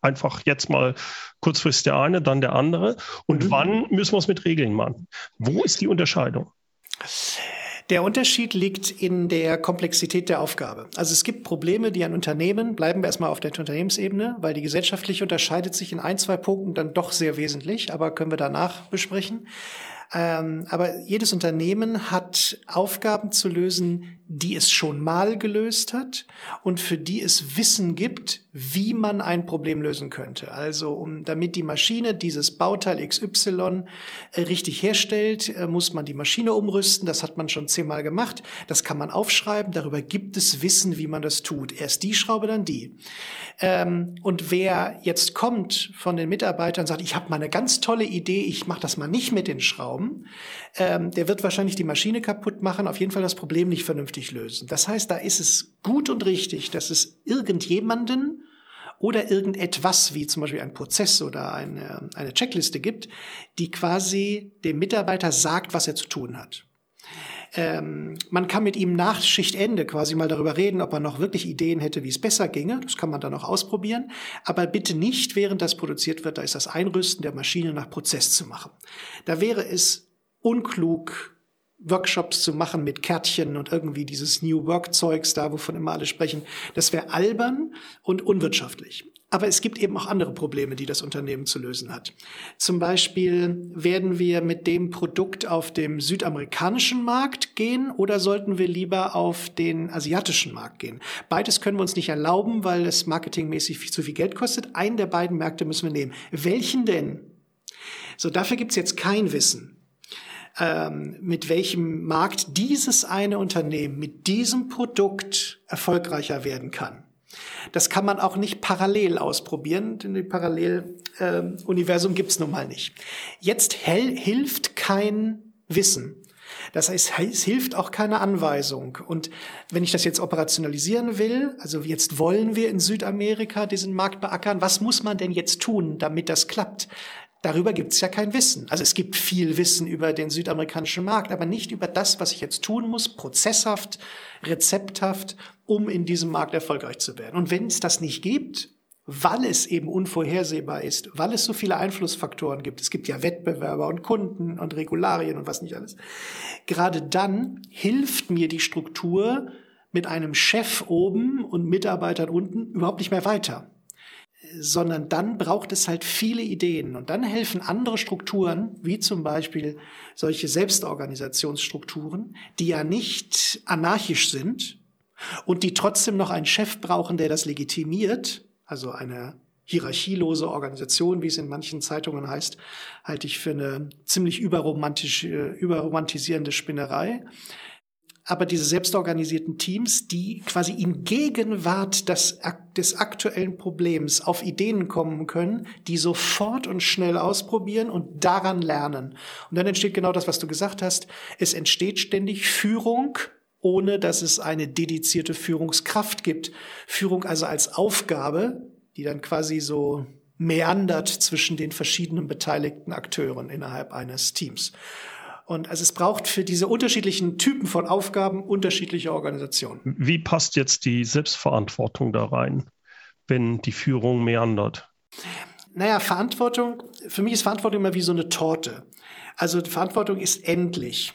S1: einfach jetzt mal kurzfristig der eine, dann der andere. Und mhm. wann müssen wir es mit Regeln machen? Wo ist die Unterscheidung?
S2: Der Unterschied liegt in der Komplexität der Aufgabe. Also es gibt Probleme, die ein Unternehmen, bleiben wir erstmal auf der Unternehmensebene, weil die gesellschaftliche unterscheidet sich in ein, zwei Punkten dann doch sehr wesentlich, aber können wir danach besprechen. Ähm, aber jedes Unternehmen hat Aufgaben zu lösen, die es schon mal gelöst hat und für die es Wissen gibt, wie man ein Problem lösen könnte. Also um, damit die Maschine dieses Bauteil XY äh, richtig herstellt, äh, muss man die Maschine umrüsten. Das hat man schon zehnmal gemacht. Das kann man aufschreiben. Darüber gibt es Wissen, wie man das tut. Erst die Schraube, dann die. Ähm, und wer jetzt kommt von den Mitarbeitern und sagt, ich habe mal eine ganz tolle Idee, ich mache das mal nicht mit den Schrauben, ähm, der wird wahrscheinlich die Maschine kaputt machen, auf jeden Fall das Problem nicht vernünftig lösen. Das heißt, da ist es gut und richtig, dass es irgendjemanden oder irgendetwas, wie zum Beispiel ein Prozess oder eine, eine Checkliste gibt, die quasi dem Mitarbeiter sagt, was er zu tun hat. Ähm, man kann mit ihm nach Schichtende quasi mal darüber reden, ob er noch wirklich Ideen hätte, wie es besser ginge. Das kann man dann auch ausprobieren. Aber bitte nicht, während das produziert wird, da ist das Einrüsten der Maschine nach Prozess zu machen. Da wäre es unklug, Workshops zu machen mit Kärtchen und irgendwie dieses New Work Zeugs da, wovon immer alle sprechen. Das wäre albern und unwirtschaftlich. Aber es gibt eben auch andere Probleme, die das Unternehmen zu lösen hat. Zum Beispiel werden wir mit dem Produkt auf dem südamerikanischen Markt gehen oder sollten wir lieber auf den asiatischen Markt gehen? Beides können wir uns nicht erlauben, weil es marketingmäßig viel zu viel Geld kostet. Einen der beiden Märkte müssen wir nehmen. Welchen denn? So, dafür gibt's jetzt kein Wissen ähm, mit welchem Markt dieses eine Unternehmen mit diesem Produkt erfolgreicher werden kann. Das kann man auch nicht parallel ausprobieren, denn die Paralleluniversum äh, gibt's nun mal nicht. Jetzt hilft kein Wissen. Das heißt, es hilft auch keine Anweisung. Und wenn ich das jetzt operationalisieren will, also jetzt wollen wir in Südamerika diesen Markt beackern, was muss man denn jetzt tun, damit das klappt? Darüber gibt es ja kein Wissen. Also es gibt viel Wissen über den südamerikanischen Markt, aber nicht über das, was ich jetzt tun muss, prozesshaft, rezepthaft, um in diesem Markt erfolgreich zu werden. Und wenn es das nicht gibt, weil es eben unvorhersehbar ist, weil es so viele Einflussfaktoren gibt, es gibt ja Wettbewerber und Kunden und Regularien und was nicht alles, gerade dann hilft mir die Struktur mit einem Chef oben und Mitarbeitern unten überhaupt nicht mehr weiter sondern dann braucht es halt viele Ideen und dann helfen andere Strukturen, wie zum Beispiel solche Selbstorganisationsstrukturen, die ja nicht anarchisch sind und die trotzdem noch einen Chef brauchen, der das legitimiert, also eine hierarchielose Organisation, wie es in manchen Zeitungen heißt, halte ich für eine ziemlich überromantische, überromantisierende Spinnerei aber diese selbstorganisierten Teams, die quasi in Gegenwart des, des aktuellen Problems auf Ideen kommen können, die sofort und schnell ausprobieren und daran lernen. Und dann entsteht genau das, was du gesagt hast. Es entsteht ständig Führung, ohne dass es eine dedizierte Führungskraft gibt. Führung also als Aufgabe, die dann quasi so meandert zwischen den verschiedenen beteiligten Akteuren innerhalb eines Teams. Und also es braucht für diese unterschiedlichen Typen von Aufgaben unterschiedliche Organisationen.
S1: Wie passt jetzt die Selbstverantwortung da rein, wenn die Führung meandert?
S2: Naja, Verantwortung, für mich ist Verantwortung immer wie so eine Torte. Also Verantwortung ist endlich.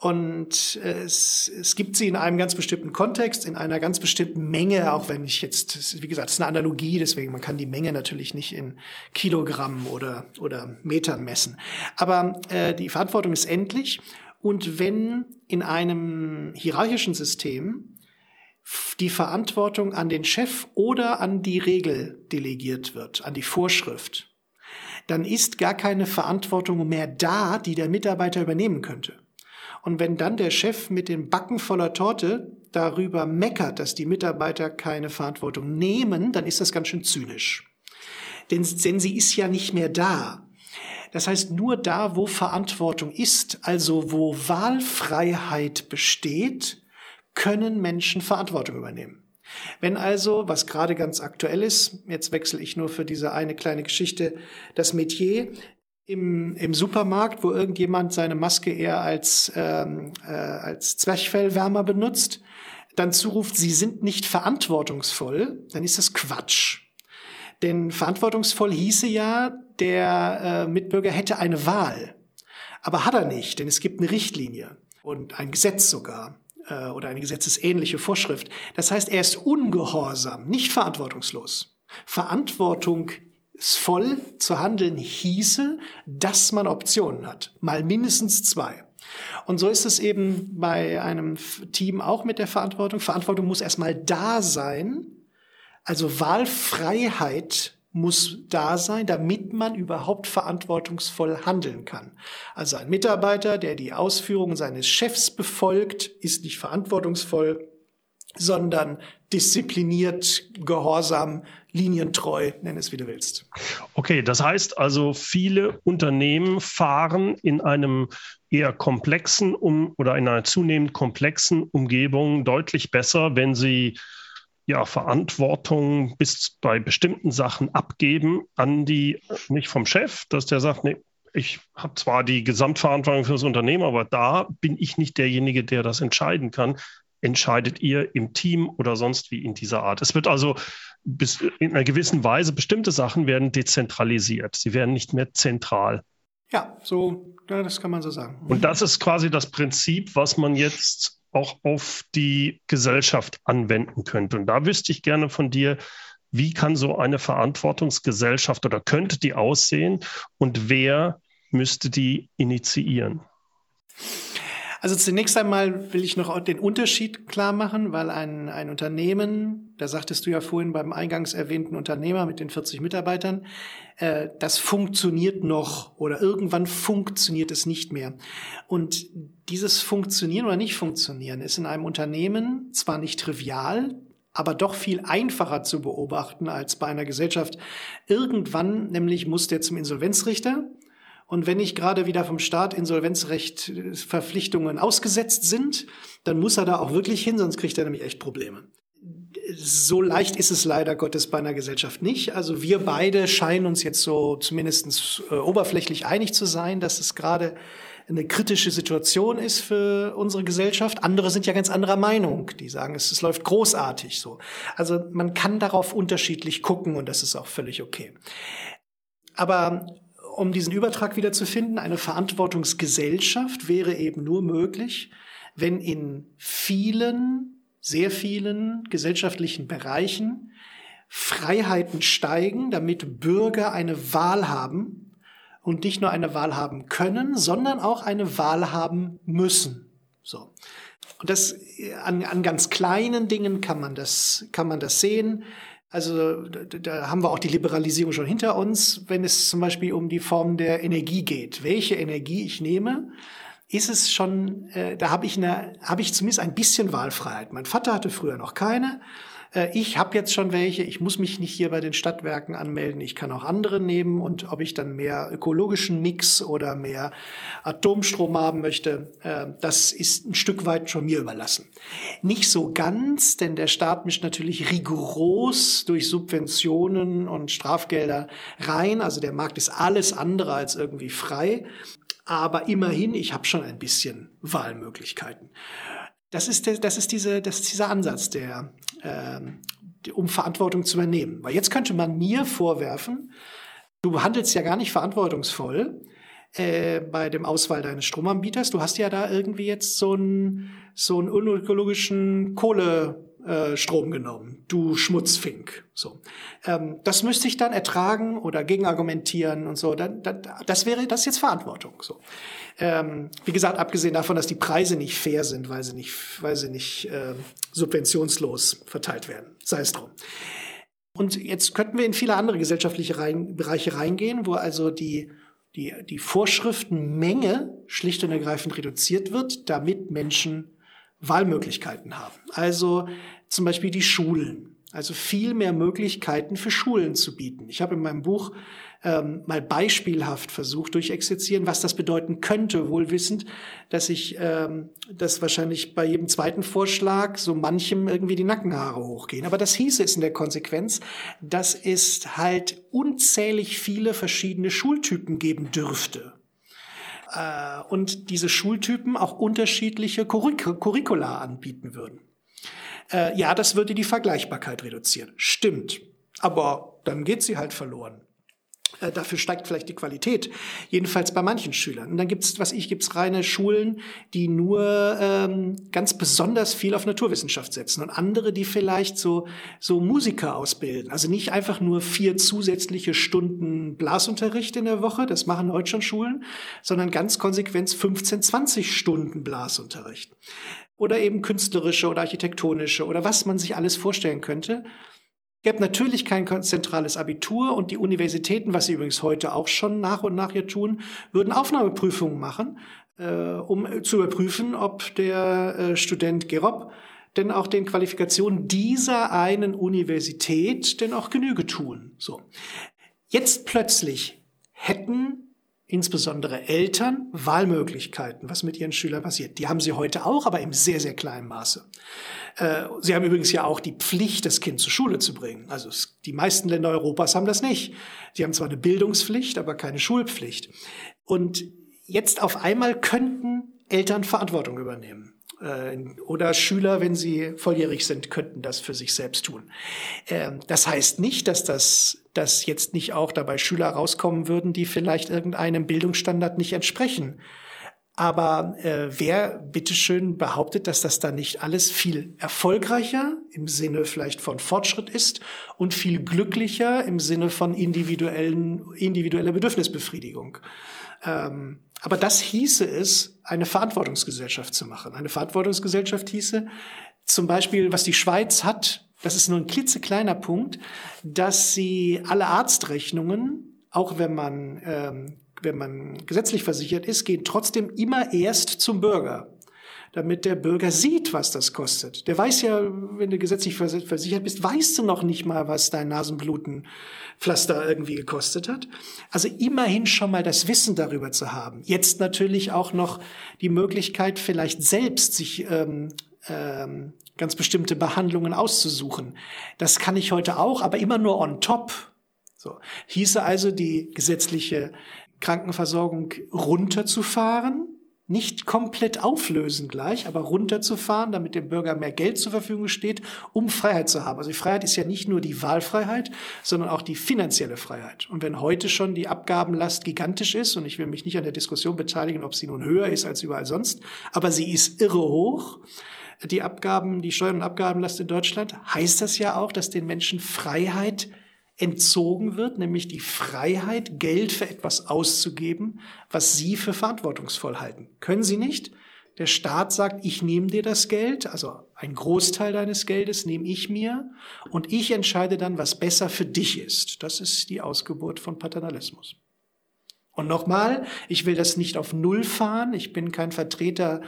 S2: Und es, es gibt sie in einem ganz bestimmten Kontext, in einer ganz bestimmten Menge, auch wenn ich jetzt, wie gesagt, es ist eine Analogie, deswegen man kann die Menge natürlich nicht in Kilogramm oder, oder Metern messen. Aber äh, die Verantwortung ist endlich. Und wenn in einem hierarchischen System die Verantwortung an den Chef oder an die Regel delegiert wird, an die Vorschrift, dann ist gar keine Verantwortung mehr da, die der Mitarbeiter übernehmen könnte. Und wenn dann der Chef mit dem Backen voller Torte darüber meckert, dass die Mitarbeiter keine Verantwortung nehmen, dann ist das ganz schön zynisch. Denn, denn sie ist ja nicht mehr da. Das heißt, nur da, wo Verantwortung ist, also wo Wahlfreiheit besteht, können Menschen Verantwortung übernehmen. Wenn also, was gerade ganz aktuell ist, jetzt wechsle ich nur für diese eine kleine Geschichte das Metier, im, im Supermarkt, wo irgendjemand seine Maske eher als, ähm, äh, als Zwerchfellwärmer benutzt, dann zuruft, sie sind nicht verantwortungsvoll, dann ist das Quatsch. Denn verantwortungsvoll hieße ja, der äh, Mitbürger hätte eine Wahl. Aber hat er nicht, denn es gibt eine Richtlinie und ein Gesetz sogar äh, oder eine gesetzesähnliche Vorschrift. Das heißt, er ist ungehorsam, nicht verantwortungslos. Verantwortung voll zu handeln hieße, dass man Optionen hat. Mal mindestens zwei. Und so ist es eben bei einem Team auch mit der Verantwortung. Verantwortung muss erstmal da sein. Also Wahlfreiheit muss da sein, damit man überhaupt verantwortungsvoll handeln kann. Also ein Mitarbeiter, der die Ausführungen seines Chefs befolgt, ist nicht verantwortungsvoll, sondern diszipliniert, gehorsam, linientreu, nenn es wie du willst.
S1: Okay, das heißt also, viele Unternehmen fahren in einem eher komplexen um, oder in einer zunehmend komplexen Umgebung deutlich besser, wenn sie ja, Verantwortung bis bei bestimmten Sachen abgeben an die, nicht vom Chef, dass der sagt, nee, ich habe zwar die Gesamtverantwortung für das Unternehmen, aber da bin ich nicht derjenige, der das entscheiden kann entscheidet ihr im Team oder sonst wie in dieser Art. Es wird also bis in einer gewissen Weise bestimmte Sachen werden dezentralisiert. Sie werden nicht mehr zentral.
S2: Ja, so, ja, das kann man so sagen.
S1: Und das ist quasi das Prinzip, was man jetzt auch auf die Gesellschaft anwenden könnte. Und da wüsste ich gerne von dir, wie kann so eine Verantwortungsgesellschaft oder könnte die aussehen und wer müsste die initiieren?
S2: Also zunächst einmal will ich noch den Unterschied klar machen, weil ein, ein Unternehmen, da sagtest du ja vorhin beim eingangs erwähnten Unternehmer mit den 40 Mitarbeitern, äh, das funktioniert noch oder irgendwann funktioniert es nicht mehr. Und dieses Funktionieren oder nicht funktionieren ist in einem Unternehmen zwar nicht trivial, aber doch viel einfacher zu beobachten als bei einer Gesellschaft. Irgendwann nämlich muss der zum Insolvenzrichter und wenn nicht gerade wieder vom Staat Insolvenzrecht äh, Verpflichtungen ausgesetzt sind, dann muss er da auch wirklich hin, sonst kriegt er nämlich echt Probleme. So leicht ist es leider Gottes bei einer Gesellschaft nicht. Also wir beide scheinen uns jetzt so zumindest äh, oberflächlich einig zu sein, dass es gerade eine kritische Situation ist für unsere Gesellschaft. Andere sind ja ganz anderer Meinung. Die sagen, es, es läuft großartig so. Also man kann darauf unterschiedlich gucken und das ist auch völlig okay. Aber um diesen Übertrag wieder zu finden, eine Verantwortungsgesellschaft wäre eben nur möglich, wenn in vielen, sehr vielen gesellschaftlichen Bereichen Freiheiten steigen, damit Bürger eine Wahl haben und nicht nur eine Wahl haben können, sondern auch eine Wahl haben müssen. So. Und das an, an ganz kleinen Dingen kann man das, kann man das sehen. Also da haben wir auch die Liberalisierung schon hinter uns, wenn es zum Beispiel um die Form der Energie geht. Welche Energie ich nehme, ist es schon, äh, da habe ich, habe ich zumindest ein bisschen Wahlfreiheit. Mein Vater hatte früher noch keine. Äh, ich habe jetzt schon welche, ich muss mich nicht hier bei den Stadtwerken anmelden, ich kann auch andere nehmen. Und ob ich dann mehr ökologischen Mix oder mehr Atomstrom haben möchte, äh, das ist ein Stück weit schon mir überlassen. Nicht so ganz, denn der Staat mischt natürlich rigoros durch Subventionen und Strafgelder rein, also der Markt ist alles andere als irgendwie frei, aber immerhin, ich habe schon ein bisschen Wahlmöglichkeiten. Das ist, der, das ist, diese, das ist dieser Ansatz, der, äh, um Verantwortung zu übernehmen. Weil jetzt könnte man mir vorwerfen, du handelst ja gar nicht verantwortungsvoll äh, bei dem Auswahl deines Stromanbieters. Du hast ja da irgendwie jetzt so einen, so einen unökologischen Kohle, äh, Strom genommen, du Schmutzfink. So, ähm, das müsste ich dann ertragen oder gegenargumentieren und so. Dann, dann, das wäre das jetzt Verantwortung. So, ähm, wie gesagt, abgesehen davon, dass die Preise nicht fair sind, weil sie nicht, weil sie nicht äh, subventionslos verteilt werden. Sei es drum. Und jetzt könnten wir in viele andere gesellschaftliche rein, Bereiche reingehen, wo also die die, die Vorschriftenmenge schlicht und ergreifend reduziert wird, damit Menschen Wahlmöglichkeiten haben. Also zum Beispiel die Schulen. Also viel mehr Möglichkeiten für Schulen zu bieten. Ich habe in meinem Buch ähm, mal beispielhaft versucht durchexerzieren, was das bedeuten könnte, wohl wissend, dass ich ähm, das wahrscheinlich bei jedem zweiten Vorschlag so manchem irgendwie die Nackenhaare hochgehen. Aber das hieße es in der Konsequenz, dass es halt unzählig viele verschiedene Schultypen geben dürfte äh, und diese Schultypen auch unterschiedliche Curric Curricula anbieten würden. Äh, ja, das würde die Vergleichbarkeit reduzieren. Stimmt. Aber dann geht sie halt verloren. Äh, dafür steigt vielleicht die Qualität, jedenfalls bei manchen Schülern. Und dann gibt's, was ich, gibt's reine Schulen, die nur ähm, ganz besonders viel auf Naturwissenschaft setzen und andere, die vielleicht so so Musiker ausbilden. Also nicht einfach nur vier zusätzliche Stunden Blasunterricht in der Woche, das machen heute schon Schulen, sondern ganz konsequent 15, 20 Stunden Blasunterricht oder eben künstlerische oder architektonische oder was man sich alles vorstellen könnte gäbe natürlich kein zentrales Abitur und die Universitäten, was sie übrigens heute auch schon nach und nach hier tun, würden Aufnahmeprüfungen machen, äh, um zu überprüfen, ob der äh, Student Gerob denn auch den Qualifikationen dieser einen Universität denn auch Genüge tun. So. Jetzt plötzlich hätten insbesondere Eltern Wahlmöglichkeiten, was mit ihren Schülern passiert. Die haben sie heute auch, aber im sehr, sehr kleinen Maße. Äh, sie haben übrigens ja auch die Pflicht, das Kind zur Schule zu bringen. Also die meisten Länder Europas haben das nicht. Sie haben zwar eine Bildungspflicht, aber keine Schulpflicht. Und jetzt auf einmal könnten Eltern Verantwortung übernehmen. Äh, oder Schüler, wenn sie volljährig sind, könnten das für sich selbst tun. Ähm, das heißt nicht, dass das dass jetzt nicht auch dabei Schüler rauskommen würden, die vielleicht irgendeinem Bildungsstandard nicht entsprechen. Aber äh, wer bitteschön behauptet, dass das dann nicht alles viel erfolgreicher im Sinne vielleicht von Fortschritt ist und viel glücklicher im Sinne von individuellen, individueller Bedürfnisbefriedigung? Ähm, aber das hieße es, eine Verantwortungsgesellschaft zu machen. Eine Verantwortungsgesellschaft hieße zum Beispiel, was die Schweiz hat, das ist nur ein klitzekleiner Punkt, dass sie alle Arztrechnungen, auch wenn man ähm, wenn man gesetzlich versichert ist, gehen trotzdem immer erst zum Bürger damit der Bürger sieht, was das kostet. Der weiß ja, wenn du gesetzlich versichert bist, weißt du noch nicht mal, was dein Nasenblutenpflaster irgendwie gekostet hat. Also immerhin schon mal das Wissen darüber zu haben. Jetzt natürlich auch noch die Möglichkeit, vielleicht selbst sich ähm, ähm, ganz bestimmte Behandlungen auszusuchen. Das kann ich heute auch, aber immer nur on top. So. Hieße also die gesetzliche Krankenversorgung runterzufahren, nicht komplett auflösen gleich, aber runterzufahren, damit dem Bürger mehr Geld zur Verfügung steht, um Freiheit zu haben. Also die Freiheit ist ja nicht nur die Wahlfreiheit, sondern auch die finanzielle Freiheit. Und wenn heute schon die Abgabenlast gigantisch ist, und ich will mich nicht an der Diskussion beteiligen, ob sie nun höher ist als überall sonst, aber sie ist irre hoch, die Abgaben, die Steuern- und Abgabenlast in Deutschland, heißt das ja auch, dass den Menschen Freiheit entzogen wird, nämlich die Freiheit, Geld für etwas auszugeben, was Sie für verantwortungsvoll halten. Können Sie nicht? Der Staat sagt, ich nehme dir das Geld, also ein Großteil deines Geldes nehme ich mir und ich entscheide dann, was besser für dich ist. Das ist die Ausgeburt von Paternalismus. Und nochmal, ich will das nicht auf Null fahren. Ich bin kein Vertreter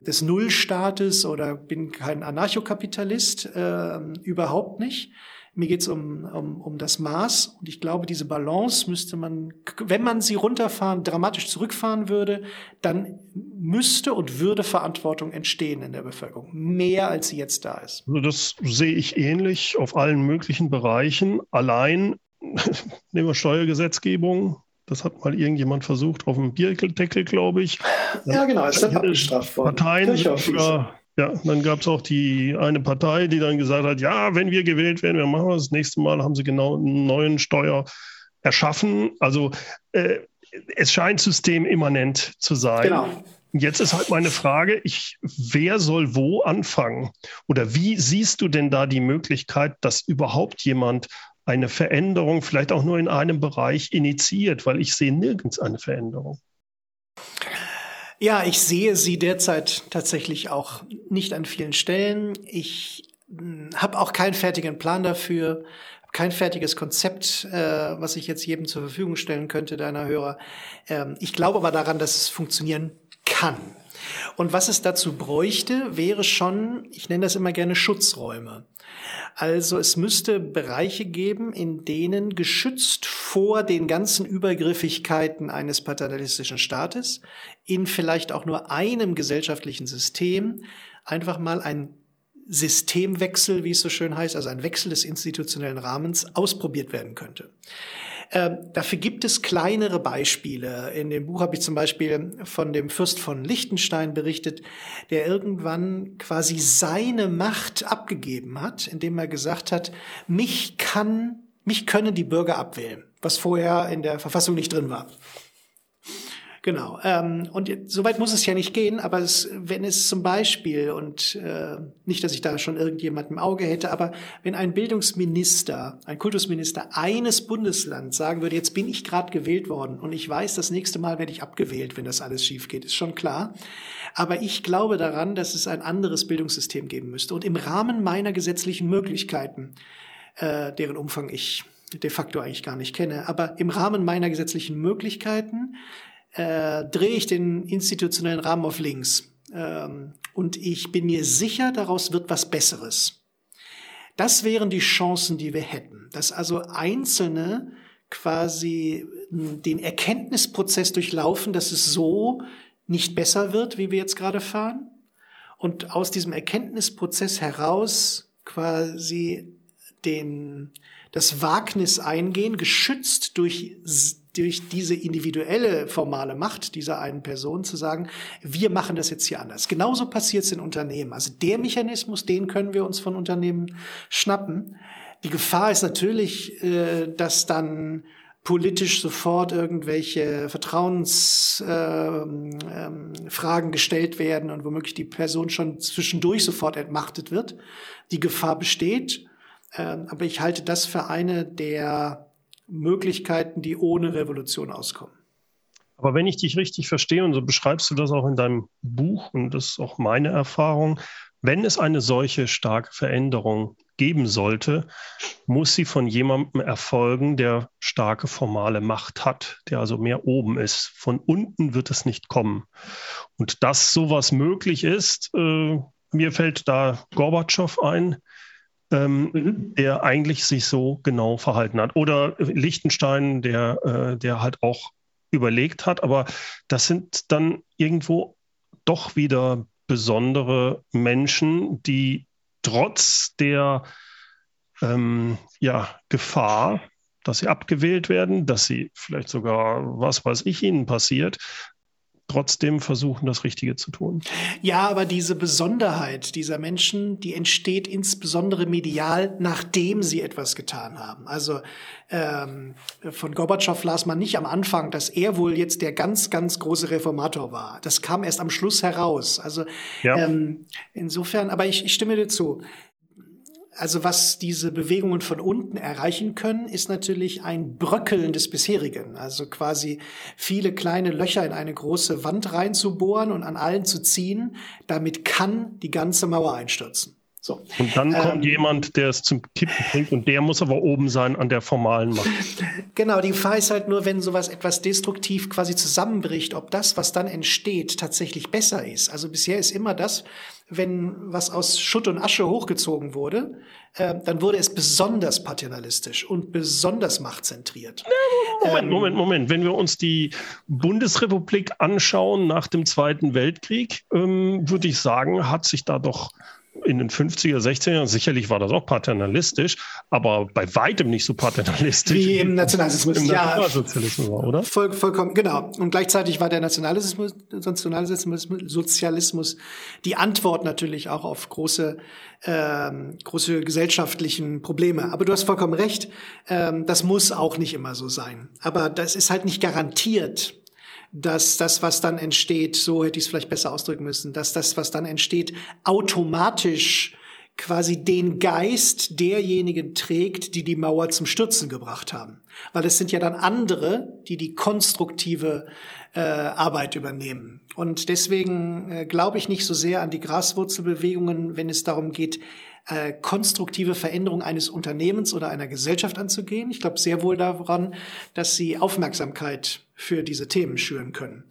S2: des Nullstaates oder bin kein Anarchokapitalist, äh, überhaupt nicht. Mir geht es um, um, um das Maß und ich glaube, diese Balance müsste man, wenn man sie runterfahren, dramatisch zurückfahren würde, dann müsste und würde Verantwortung entstehen in der Bevölkerung. Mehr als sie jetzt da ist.
S1: Also das sehe ich ähnlich auf allen möglichen Bereichen. Allein [laughs] nehmen wir Steuergesetzgebung, das hat mal irgendjemand versucht auf dem Bierdeckel, glaube ich.
S2: Ja, genau, ist dann abgestraft worden.
S1: Parteien sogar ja, dann gab es auch die eine Partei, die dann gesagt hat, ja, wenn wir gewählt werden, wir machen das. Das nächste Mal haben sie genau einen neuen Steuer erschaffen. Also äh, es scheint systemimmanent zu sein. Genau. Jetzt ist halt meine Frage, ich, wer soll wo anfangen? Oder wie siehst du denn da die Möglichkeit, dass überhaupt jemand eine Veränderung vielleicht auch nur in einem Bereich initiiert? Weil ich sehe nirgends eine Veränderung.
S2: Ja, ich sehe sie derzeit tatsächlich auch nicht an vielen Stellen. Ich hm, habe auch keinen fertigen Plan dafür, kein fertiges Konzept, äh, was ich jetzt jedem zur Verfügung stellen könnte, deiner Hörer. Ähm, ich glaube aber daran, dass es funktionieren kann. Und was es dazu bräuchte, wäre schon, ich nenne das immer gerne Schutzräume. Also es müsste Bereiche geben, in denen geschützt vor den ganzen Übergriffigkeiten eines paternalistischen Staates in vielleicht auch nur einem gesellschaftlichen System einfach mal ein Systemwechsel, wie es so schön heißt, also ein Wechsel des institutionellen Rahmens ausprobiert werden könnte. Ähm, dafür gibt es kleinere Beispiele. In dem Buch habe ich zum Beispiel von dem Fürst von Liechtenstein berichtet, der irgendwann quasi seine Macht abgegeben hat, indem er gesagt hat, mich kann, mich können die Bürger abwählen, was vorher in der Verfassung nicht drin war. Genau. Ähm, und soweit muss es ja nicht gehen, aber es, wenn es zum Beispiel, und äh, nicht, dass ich da schon irgendjemand im Auge hätte, aber wenn ein Bildungsminister, ein Kultusminister eines Bundeslands sagen würde, jetzt bin ich gerade gewählt worden und ich weiß, das nächste Mal werde ich abgewählt, wenn das alles schief geht, ist schon klar. Aber ich glaube daran, dass es ein anderes Bildungssystem geben müsste. Und im Rahmen meiner gesetzlichen Möglichkeiten, äh, deren Umfang ich de facto eigentlich gar nicht kenne, aber im Rahmen meiner gesetzlichen Möglichkeiten äh, drehe ich den institutionellen Rahmen auf links. Ähm, und ich bin mir sicher, daraus wird was Besseres. Das wären die Chancen, die wir hätten. Dass also Einzelne quasi den Erkenntnisprozess durchlaufen, dass es so nicht besser wird, wie wir jetzt gerade fahren. Und aus diesem Erkenntnisprozess heraus quasi den, das Wagnis eingehen, geschützt durch durch diese individuelle formale Macht dieser einen Person zu sagen, wir machen das jetzt hier anders. Genauso passiert es in Unternehmen. Also der Mechanismus, den können wir uns von Unternehmen schnappen. Die Gefahr ist natürlich, äh, dass dann politisch sofort irgendwelche Vertrauensfragen äh, ähm, gestellt werden und womöglich die Person schon zwischendurch sofort entmachtet wird. Die Gefahr besteht, äh, aber ich halte das für eine der Möglichkeiten, die ohne Revolution auskommen.
S1: Aber wenn ich dich richtig verstehe, und so beschreibst du das auch in deinem Buch, und das ist auch meine Erfahrung, wenn es eine solche starke Veränderung geben sollte, muss sie von jemandem erfolgen, der starke formale Macht hat, der also mehr oben ist. Von unten wird es nicht kommen. Und dass sowas möglich ist, äh, mir fällt da Gorbatschow ein, ähm, mhm. der eigentlich sich so genau verhalten hat. Oder Liechtenstein, der, äh, der halt auch überlegt hat. Aber das sind dann irgendwo doch wieder besondere Menschen, die trotz der ähm, ja, Gefahr, dass sie abgewählt werden, dass sie vielleicht sogar, was weiß ich, ihnen passiert, trotzdem versuchen, das Richtige zu tun.
S2: Ja, aber diese Besonderheit dieser Menschen, die entsteht insbesondere medial, nachdem sie etwas getan haben. Also ähm, von Gorbatschow las man nicht am Anfang, dass er wohl jetzt der ganz, ganz große Reformator war. Das kam erst am Schluss heraus. Also ja. ähm, insofern, aber ich, ich stimme dir zu. Also was diese Bewegungen von unten erreichen können, ist natürlich ein Bröckeln des bisherigen. Also quasi viele kleine Löcher in eine große Wand reinzubohren und an allen zu ziehen. Damit kann die ganze Mauer einstürzen. So.
S1: Und dann kommt ähm, jemand, der es zum Kippen bringt und der muss aber oben sein an der formalen Macht. [laughs]
S2: Genau, die Gefahr ist halt nur, wenn sowas etwas destruktiv quasi zusammenbricht, ob das, was dann entsteht, tatsächlich besser ist. Also bisher ist immer das, wenn was aus Schutt und Asche hochgezogen wurde, äh, dann wurde es besonders paternalistisch und besonders machtzentriert.
S1: Moment, ähm, Moment, Moment. Wenn wir uns die Bundesrepublik anschauen nach dem Zweiten Weltkrieg, ähm, würde ich sagen, hat sich da doch in den 50er, 60er Jahren, sicherlich war das auch paternalistisch, aber bei weitem nicht so paternalistisch.
S2: Wie im Nationalsozialismus. Im
S1: Nationalsozialismus
S2: ja, war, oder? Voll, vollkommen, genau. Und gleichzeitig war der Nationalsozialismus, Nationalsozialismus die Antwort natürlich auch auf große, ähm, große gesellschaftlichen Probleme. Aber du hast vollkommen recht, ähm, das muss auch nicht immer so sein. Aber das ist halt nicht garantiert dass das, was dann entsteht, so hätte ich es vielleicht besser ausdrücken müssen, dass das, was dann entsteht, automatisch quasi den Geist derjenigen trägt, die die Mauer zum Stürzen gebracht haben. Weil es sind ja dann andere, die die konstruktive äh, Arbeit übernehmen. Und deswegen äh, glaube ich nicht so sehr an die Graswurzelbewegungen, wenn es darum geht, äh, konstruktive Veränderung eines Unternehmens oder einer Gesellschaft anzugehen. Ich glaube sehr wohl daran, dass sie Aufmerksamkeit für diese Themen schüren können.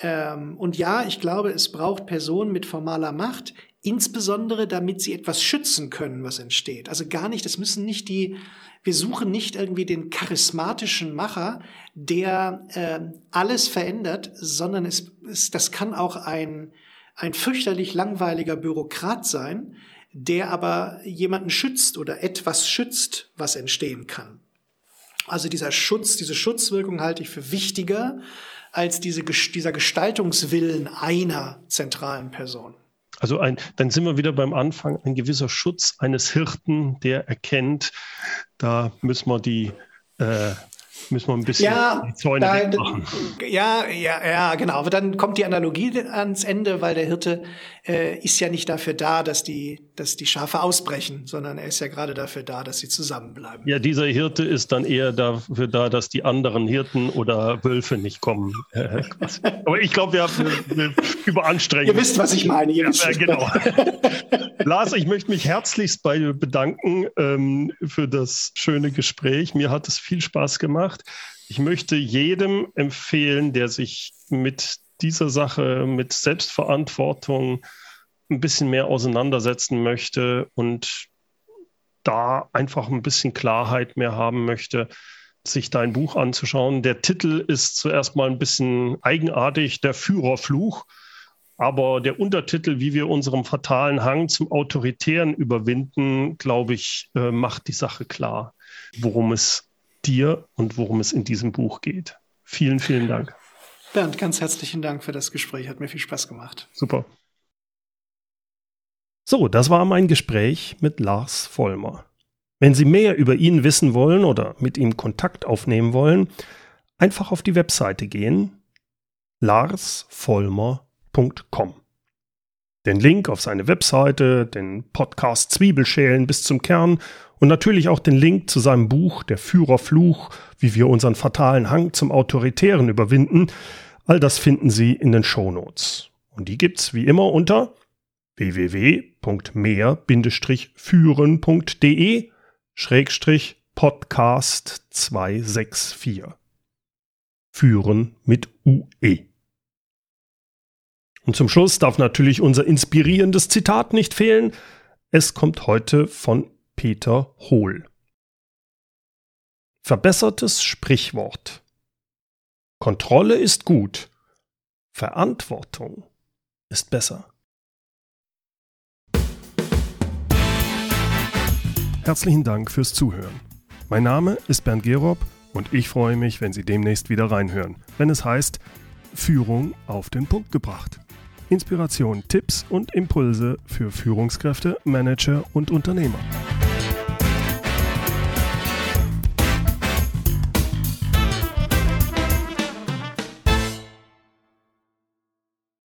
S2: Ähm, und ja, ich glaube, es braucht Personen mit formaler Macht, insbesondere damit sie etwas schützen können, was entsteht. Also gar nicht, das müssen nicht die, wir suchen nicht irgendwie den charismatischen Macher, der äh, alles verändert, sondern es, es, das kann auch ein, ein fürchterlich langweiliger Bürokrat sein, der aber jemanden schützt oder etwas schützt, was entstehen kann. Also dieser Schutz, diese Schutzwirkung halte ich für wichtiger als diese, dieser Gestaltungswillen einer zentralen Person.
S1: Also ein, dann sind wir wieder beim Anfang, ein gewisser Schutz eines Hirten, der erkennt, da müssen wir die äh, müssen wir ein bisschen
S2: ja, die Zäune da, machen. Ja, ja, ja, genau. Aber dann kommt die Analogie ans Ende, weil der Hirte äh, ist ja nicht dafür da, dass die, dass die Schafe ausbrechen, sondern er ist ja gerade dafür da, dass sie zusammenbleiben.
S1: Ja, dieser Hirte ist dann eher dafür da, dass die anderen Hirten oder Wölfe nicht kommen. Äh, Aber ich glaube, wir haben eine Überanstrengung.
S2: Ihr wisst, was ich meine.
S1: Ihr ja, genau. Lars, ich möchte mich herzlichst bei dir bedanken ähm, für das schöne Gespräch. Mir hat es viel Spaß gemacht. Ich möchte jedem empfehlen, der sich mit dieser Sache, mit Selbstverantwortung ein bisschen mehr auseinandersetzen möchte und da einfach ein bisschen Klarheit mehr haben möchte, sich dein Buch anzuschauen. Der Titel ist zuerst mal ein bisschen eigenartig, der Führerfluch. Aber der Untertitel, wie wir unserem fatalen Hang zum Autoritären überwinden, glaube ich, äh, macht die Sache klar, worum es dir und worum es in diesem Buch geht. Vielen, vielen Dank.
S2: Bernd, ganz herzlichen Dank für das Gespräch. Hat mir viel Spaß gemacht.
S1: Super. So, das war mein Gespräch mit Lars Vollmer. Wenn Sie mehr über ihn wissen wollen oder mit ihm Kontakt aufnehmen wollen, einfach auf die Webseite gehen larsvollmer.com. Den Link auf seine Webseite, den Podcast Zwiebelschälen bis zum Kern und natürlich auch den Link zu seinem Buch Der Führerfluch, wie wir unseren fatalen Hang zum Autoritären überwinden, all das finden Sie in den Shownotes. Und die gibt's wie immer unter www.mehr-führen.de Schrägstrich Podcast 264. Führen mit UE. Und zum Schluss darf natürlich unser inspirierendes Zitat nicht fehlen. Es kommt heute von Peter Hohl. Verbessertes Sprichwort. Kontrolle ist gut. Verantwortung ist besser. Herzlichen Dank fürs Zuhören. Mein Name ist Bernd Gerob und ich freue mich, wenn Sie demnächst wieder reinhören, wenn es heißt Führung auf den Punkt gebracht. Inspiration, Tipps und Impulse für Führungskräfte, Manager und Unternehmer.